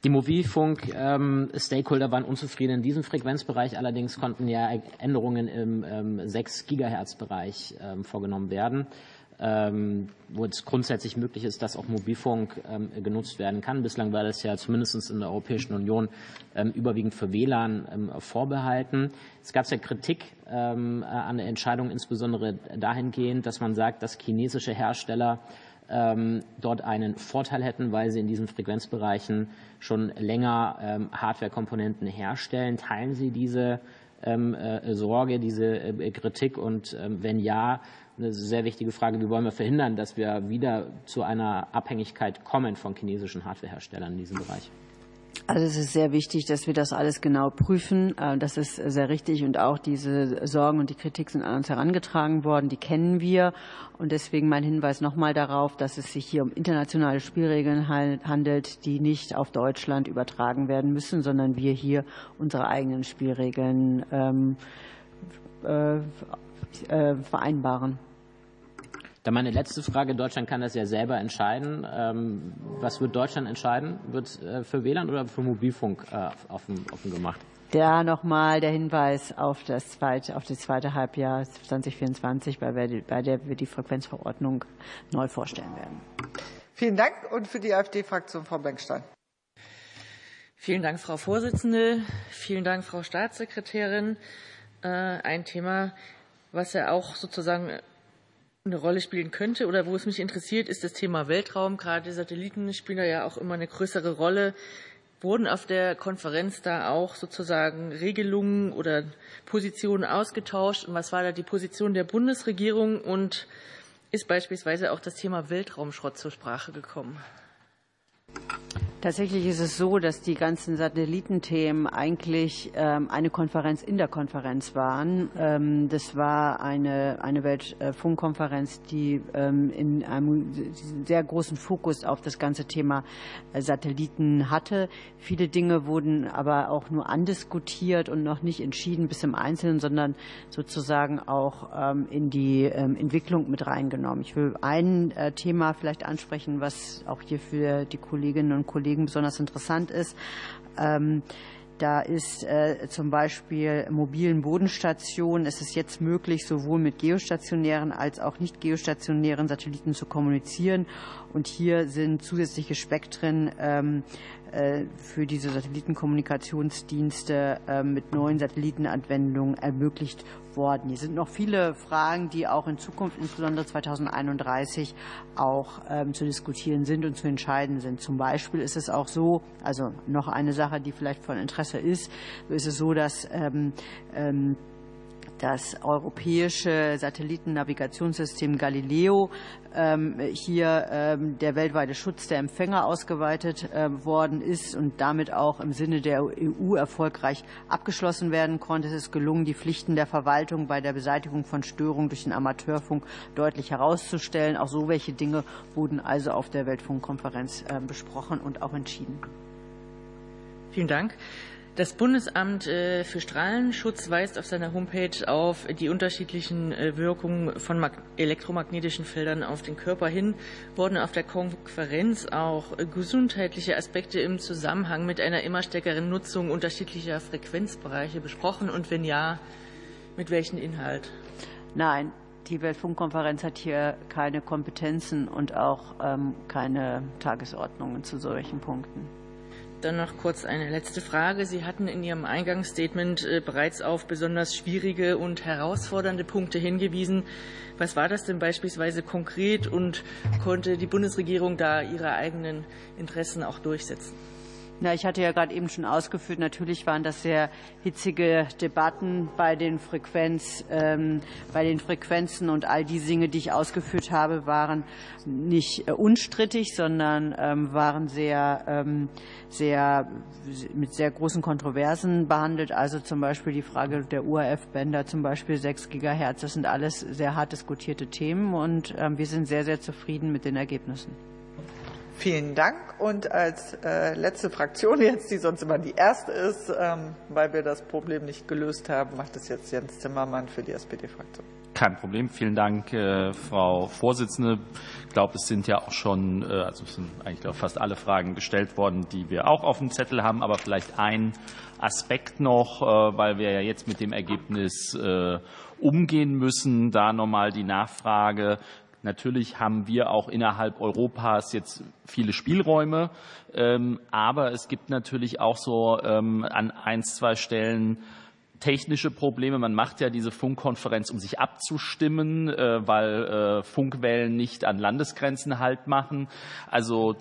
Die Mobilfunk-Stakeholder ähm, waren unzufrieden in diesem Frequenzbereich. Allerdings konnten ja Änderungen im ähm, 6 Gigahertz-Bereich ähm, vorgenommen werden, ähm, wo es grundsätzlich möglich ist, dass auch Mobilfunk ähm, genutzt werden kann. Bislang war das ja zumindest in der Europäischen Union ähm, überwiegend für WLAN vorbehalten. Es gab ja Kritik an der Entscheidung, insbesondere dahingehend, dass man sagt, dass chinesische Hersteller ähm, dort einen Vorteil hätten, weil sie in diesen Frequenzbereichen schon länger ähm, Hardware-Komponenten herstellen. Teilen Sie diese ähm, äh, Sorge, diese äh, Kritik? Und ähm, wenn ja, eine sehr wichtige Frage, wie wollen wir verhindern, dass wir wieder zu einer Abhängigkeit kommen von chinesischen Hardwareherstellern in diesem Bereich? Also es ist sehr wichtig, dass wir das alles genau prüfen. Äh, das ist sehr richtig und auch diese Sorgen und die Kritik sind an uns herangetragen worden. Die kennen wir und deswegen mein Hinweis nochmal darauf, dass es sich hier um internationale Spielregeln handelt, die nicht auf Deutschland übertragen werden müssen, sondern wir hier unsere eigenen Spielregeln ähm, äh, äh, vereinbaren. Dann meine letzte Frage. Deutschland kann das ja selber entscheiden. Ähm, was wird Deutschland entscheiden? Wird äh, für WLAN oder für Mobilfunk äh, offen, offen gemacht? Da nochmal der Hinweis auf das zweite, auf das zweite Halbjahr 2024, bei der wir die Frequenzverordnung neu vorstellen werden. Vielen Dank und für die AfD-Fraktion Frau Benkstein. Vielen Dank, Frau Vorsitzende. Vielen Dank, Frau Staatssekretärin. Äh, ein Thema, was ja auch sozusagen eine Rolle spielen könnte oder wo es mich interessiert, ist das Thema Weltraum. Gerade Satelliten spielen da ja auch immer eine größere Rolle. Wurden auf der Konferenz da auch sozusagen Regelungen oder Positionen ausgetauscht? Und was war da die Position der Bundesregierung? Und ist beispielsweise auch das Thema Weltraumschrott zur Sprache gekommen? Tatsächlich ist es so, dass die ganzen Satellitenthemen eigentlich ähm, eine Konferenz in der Konferenz waren. Ähm, das war eine, eine Weltfunkkonferenz, die ähm, in einem sehr großen Fokus auf das ganze Thema äh, Satelliten hatte. Viele Dinge wurden aber auch nur andiskutiert und noch nicht entschieden bis im Einzelnen, sondern sozusagen auch in die Entwicklung mit reingenommen. Ich will ein äh, Thema vielleicht ansprechen, was auch hier für die Kolleginnen und Kollegen Kollegen besonders interessant ist. Ähm, da ist äh, zum Beispiel mobilen Bodenstationen, ist es jetzt möglich, sowohl mit geostationären als auch nicht geostationären Satelliten zu kommunizieren. Und hier sind zusätzliche Spektren ähm, äh, für diese Satellitenkommunikationsdienste äh, mit neuen Satellitenanwendungen ermöglicht worden. Hier sind noch viele Fragen, die auch in Zukunft, insbesondere 2031, auch ähm, zu diskutieren sind und zu entscheiden sind. Zum Beispiel ist es auch so, also noch eine Sache, die vielleicht von Interesse ist, ist es so, dass ähm, ähm, das europäische Satellitennavigationssystem Galileo ähm, hier ähm, der weltweite Schutz der Empfänger ausgeweitet äh, worden ist und damit auch im Sinne der EU erfolgreich abgeschlossen werden konnte. Es ist gelungen, die Pflichten der Verwaltung bei der Beseitigung von Störungen durch den Amateurfunk deutlich herauszustellen. Auch so welche Dinge wurden also auf der Weltfunkkonferenz besprochen und auch entschieden. Vielen Dank. Das Bundesamt äh, für Strahlenschutz weist auf seiner Homepage auf die unterschiedlichen äh, Wirkungen von elektromagnetischen Feldern auf den Körper hin. Wurden auf der Konferenz auch gesundheitliche Aspekte im Zusammenhang mit einer immer stärkeren Nutzung unterschiedlicher Frequenzbereiche besprochen? Und wenn ja, mit welchem Inhalt? Nein, die Weltfunkkonferenz hat hier keine Kompetenzen und auch ähm, keine Tagesordnungen zu solchen Punkten. Dann noch kurz eine letzte Frage. Sie hatten in Ihrem Eingangsstatement äh, bereits auf besonders schwierige und herausfordernde Punkte hingewiesen. Was war das denn beispielsweise konkret und konnte die Bundesregierung da ihre eigenen Interessen auch durchsetzen? Na, ich hatte ja gerade eben schon ausgeführt, natürlich waren das sehr hitzige Debatten bei den, Frequenz, ähm, bei den Frequenzen und all die Dinge, die ich ausgeführt habe, waren nicht äh, unstrittig, sondern ähm, waren sehr, ähm, sehr, mit sehr großen Kontroversen behandelt. Also zum Beispiel die Frage der URF-Bänder, zum Beispiel 6 Gigahertz, das sind alles sehr hart diskutierte Themen und ähm, wir sind sehr, sehr zufrieden mit den Ergebnissen. Vielen Dank. Und als äh, letzte Fraktion jetzt, die sonst immer die erste ist, ähm, weil wir das Problem nicht gelöst haben, macht es jetzt Jens Zimmermann für die SPD-Fraktion. Kein Problem. Vielen Dank, äh, Frau Vorsitzende. Ich glaube, es sind ja auch schon, äh, also es sind eigentlich glaub, fast alle Fragen gestellt worden, die wir auch auf dem Zettel haben, aber vielleicht ein Aspekt noch, äh, weil wir ja jetzt mit dem Ergebnis äh, umgehen müssen. Da nochmal die Nachfrage, Natürlich haben wir auch innerhalb Europas jetzt viele Spielräume, ähm, aber es gibt natürlich auch so ähm, an ein, zwei Stellen technische Probleme. Man macht ja diese Funkkonferenz, um sich abzustimmen, äh, weil äh, Funkwellen nicht an Landesgrenzen halt machen. Also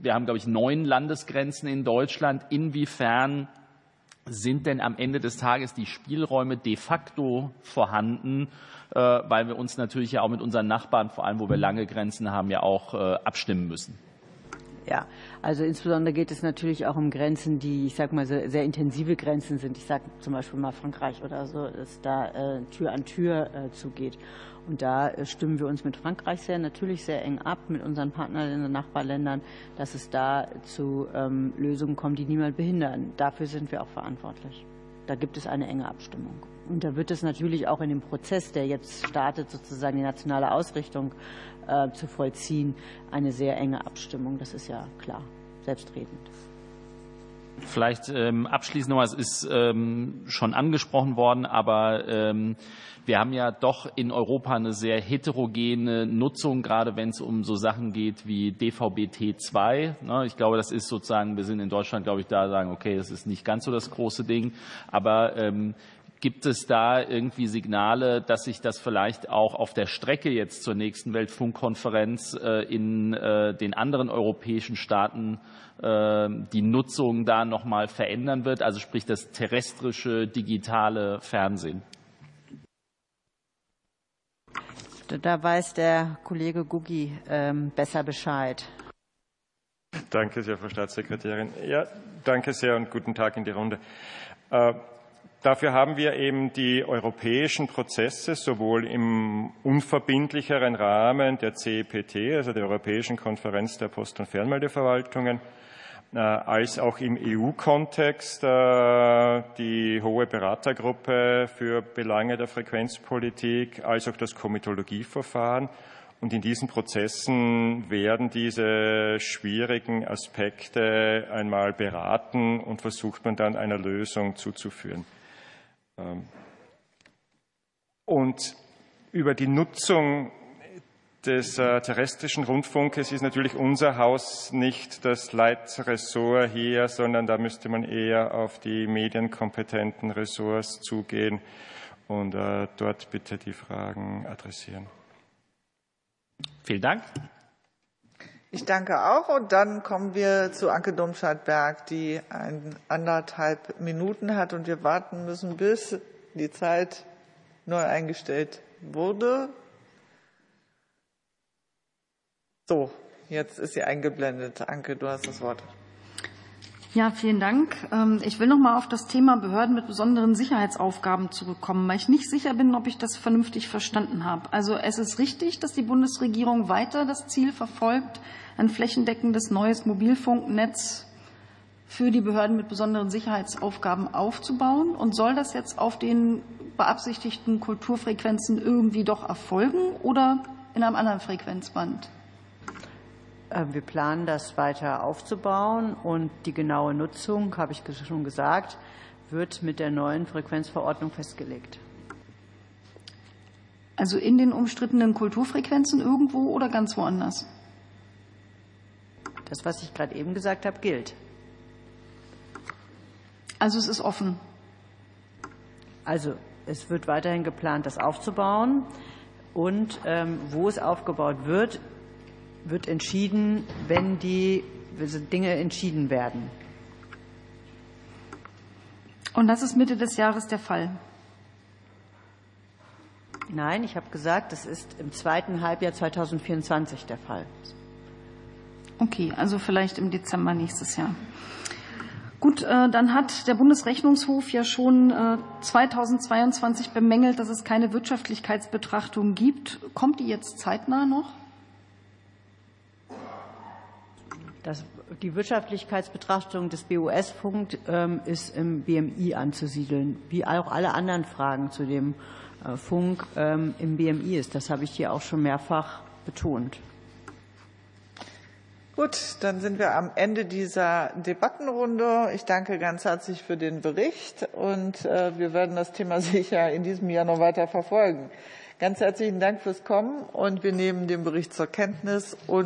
wir haben, glaube ich, neun Landesgrenzen in Deutschland. Inwiefern sind denn am Ende des Tages die Spielräume de facto vorhanden, weil wir uns natürlich ja auch mit unseren Nachbarn, vor allem wo wir lange Grenzen haben, ja auch abstimmen müssen? Ja, also insbesondere geht es natürlich auch um Grenzen, die, ich sag mal, sehr, sehr intensive Grenzen sind. Ich sage zum Beispiel mal Frankreich oder so, dass da äh, Tür an Tür äh, zugeht. Und da äh, stimmen wir uns mit Frankreich sehr natürlich sehr eng ab, mit unseren Partnern in den Nachbarländern, dass es da zu ähm, Lösungen kommt, die niemand behindern. Dafür sind wir auch verantwortlich. Da gibt es eine enge Abstimmung. Und da wird es natürlich auch in dem Prozess, der jetzt startet, sozusagen die nationale Ausrichtung äh, zu vollziehen, eine sehr enge Abstimmung. Das ist ja klar, selbstredend. Vielleicht ähm, abschließend noch, es ist ähm, schon angesprochen worden, aber ähm, wir haben ja doch in Europa eine sehr heterogene Nutzung, gerade wenn es um so Sachen geht wie DVB-T2. Ne? Ich glaube, das ist sozusagen, wir sind in Deutschland, glaube ich, da sagen, okay, das ist nicht ganz so das große Ding, aber ähm, Gibt es da irgendwie Signale, dass sich das vielleicht auch auf der Strecke jetzt zur nächsten Weltfunkkonferenz äh, in äh, den anderen europäischen Staaten äh, die Nutzung da nochmal verändern wird? Also sprich das terrestrische digitale Fernsehen? Da weiß der Kollege Guggi ähm, besser Bescheid. Danke sehr, Frau Staatssekretärin. Ja, danke sehr und guten Tag in die Runde. Dafür haben wir eben die europäischen Prozesse sowohl im unverbindlicheren Rahmen der CEPT, also der Europäischen Konferenz der Post- und Fernmeldeverwaltungen, äh, als auch im EU-Kontext äh, die hohe Beratergruppe für Belange der Frequenzpolitik, als auch das Komitologieverfahren. Und in diesen Prozessen werden diese schwierigen Aspekte einmal beraten und versucht man dann einer Lösung zuzuführen. Ähm, und über die Nutzung des äh, terrestrischen Rundfunkes ist natürlich unser Haus nicht das Leitressort hier, sondern da müsste man eher auf die medienkompetenten Ressorts zugehen und äh, dort bitte die Fragen adressieren. Vielen Dank. Ich danke auch. Und dann kommen wir zu Anke Domscheit-Berg, die ein, anderthalb Minuten hat. Und wir warten müssen, bis die Zeit neu eingestellt wurde. So, jetzt ist sie eingeblendet. Anke, du hast das Wort. Ja, vielen Dank. Ähm, ich will noch mal auf das Thema Behörden mit besonderen Sicherheitsaufgaben zurückkommen, weil ich nicht sicher bin, ob ich das vernünftig verstanden habe. Also es ist richtig, dass die Bundesregierung weiter das Ziel verfolgt, ein flächendeckendes neues Mobilfunknetz für die Behörden mit besonderen Sicherheitsaufgaben aufzubauen. Und soll das jetzt auf den beabsichtigten Kulturfrequenzen irgendwie doch erfolgen oder in einem anderen Frequenzband? Äh, wir planen das weiter aufzubauen und die genaue Nutzung, habe ich schon gesagt, wird mit der neuen Frequenzverordnung festgelegt. Also in den umstrittenen Kulturfrequenzen irgendwo oder ganz woanders? Das, was ich gerade eben gesagt habe, gilt. Also es ist offen. Also es wird weiterhin geplant, das aufzubauen. Und ähm, wo es aufgebaut wird, wird entschieden, wenn die Dinge entschieden werden. Und das ist Mitte des Jahres der Fall? Nein, ich habe gesagt, das ist im zweiten Halbjahr 2024 der Fall. Okay, also vielleicht im Dezember nächstes Jahr. Gut, äh, dann hat der Bundesrechnungshof ja schon 2022 äh, bemängelt, dass es keine Wirtschaftlichkeitsbetrachtung gibt. Kommt die jetzt zeitnah noch? Das, die Wirtschaftlichkeitsbetrachtung des BOS-Funk ähm, ist im BMI anzusiedeln, wie auch alle anderen Fragen zu dem äh, Funk ähm, im BMI ist. Das habe ich hier auch schon mehrfach betont. Gut, dann sind wir am Ende dieser Debattenrunde. Ich danke ganz herzlich für den Bericht und äh, wir werden das Thema sicher in diesem Jahr noch weiter verfolgen. Ganz herzlichen Dank fürs Kommen und wir nehmen den Bericht zur Kenntnis und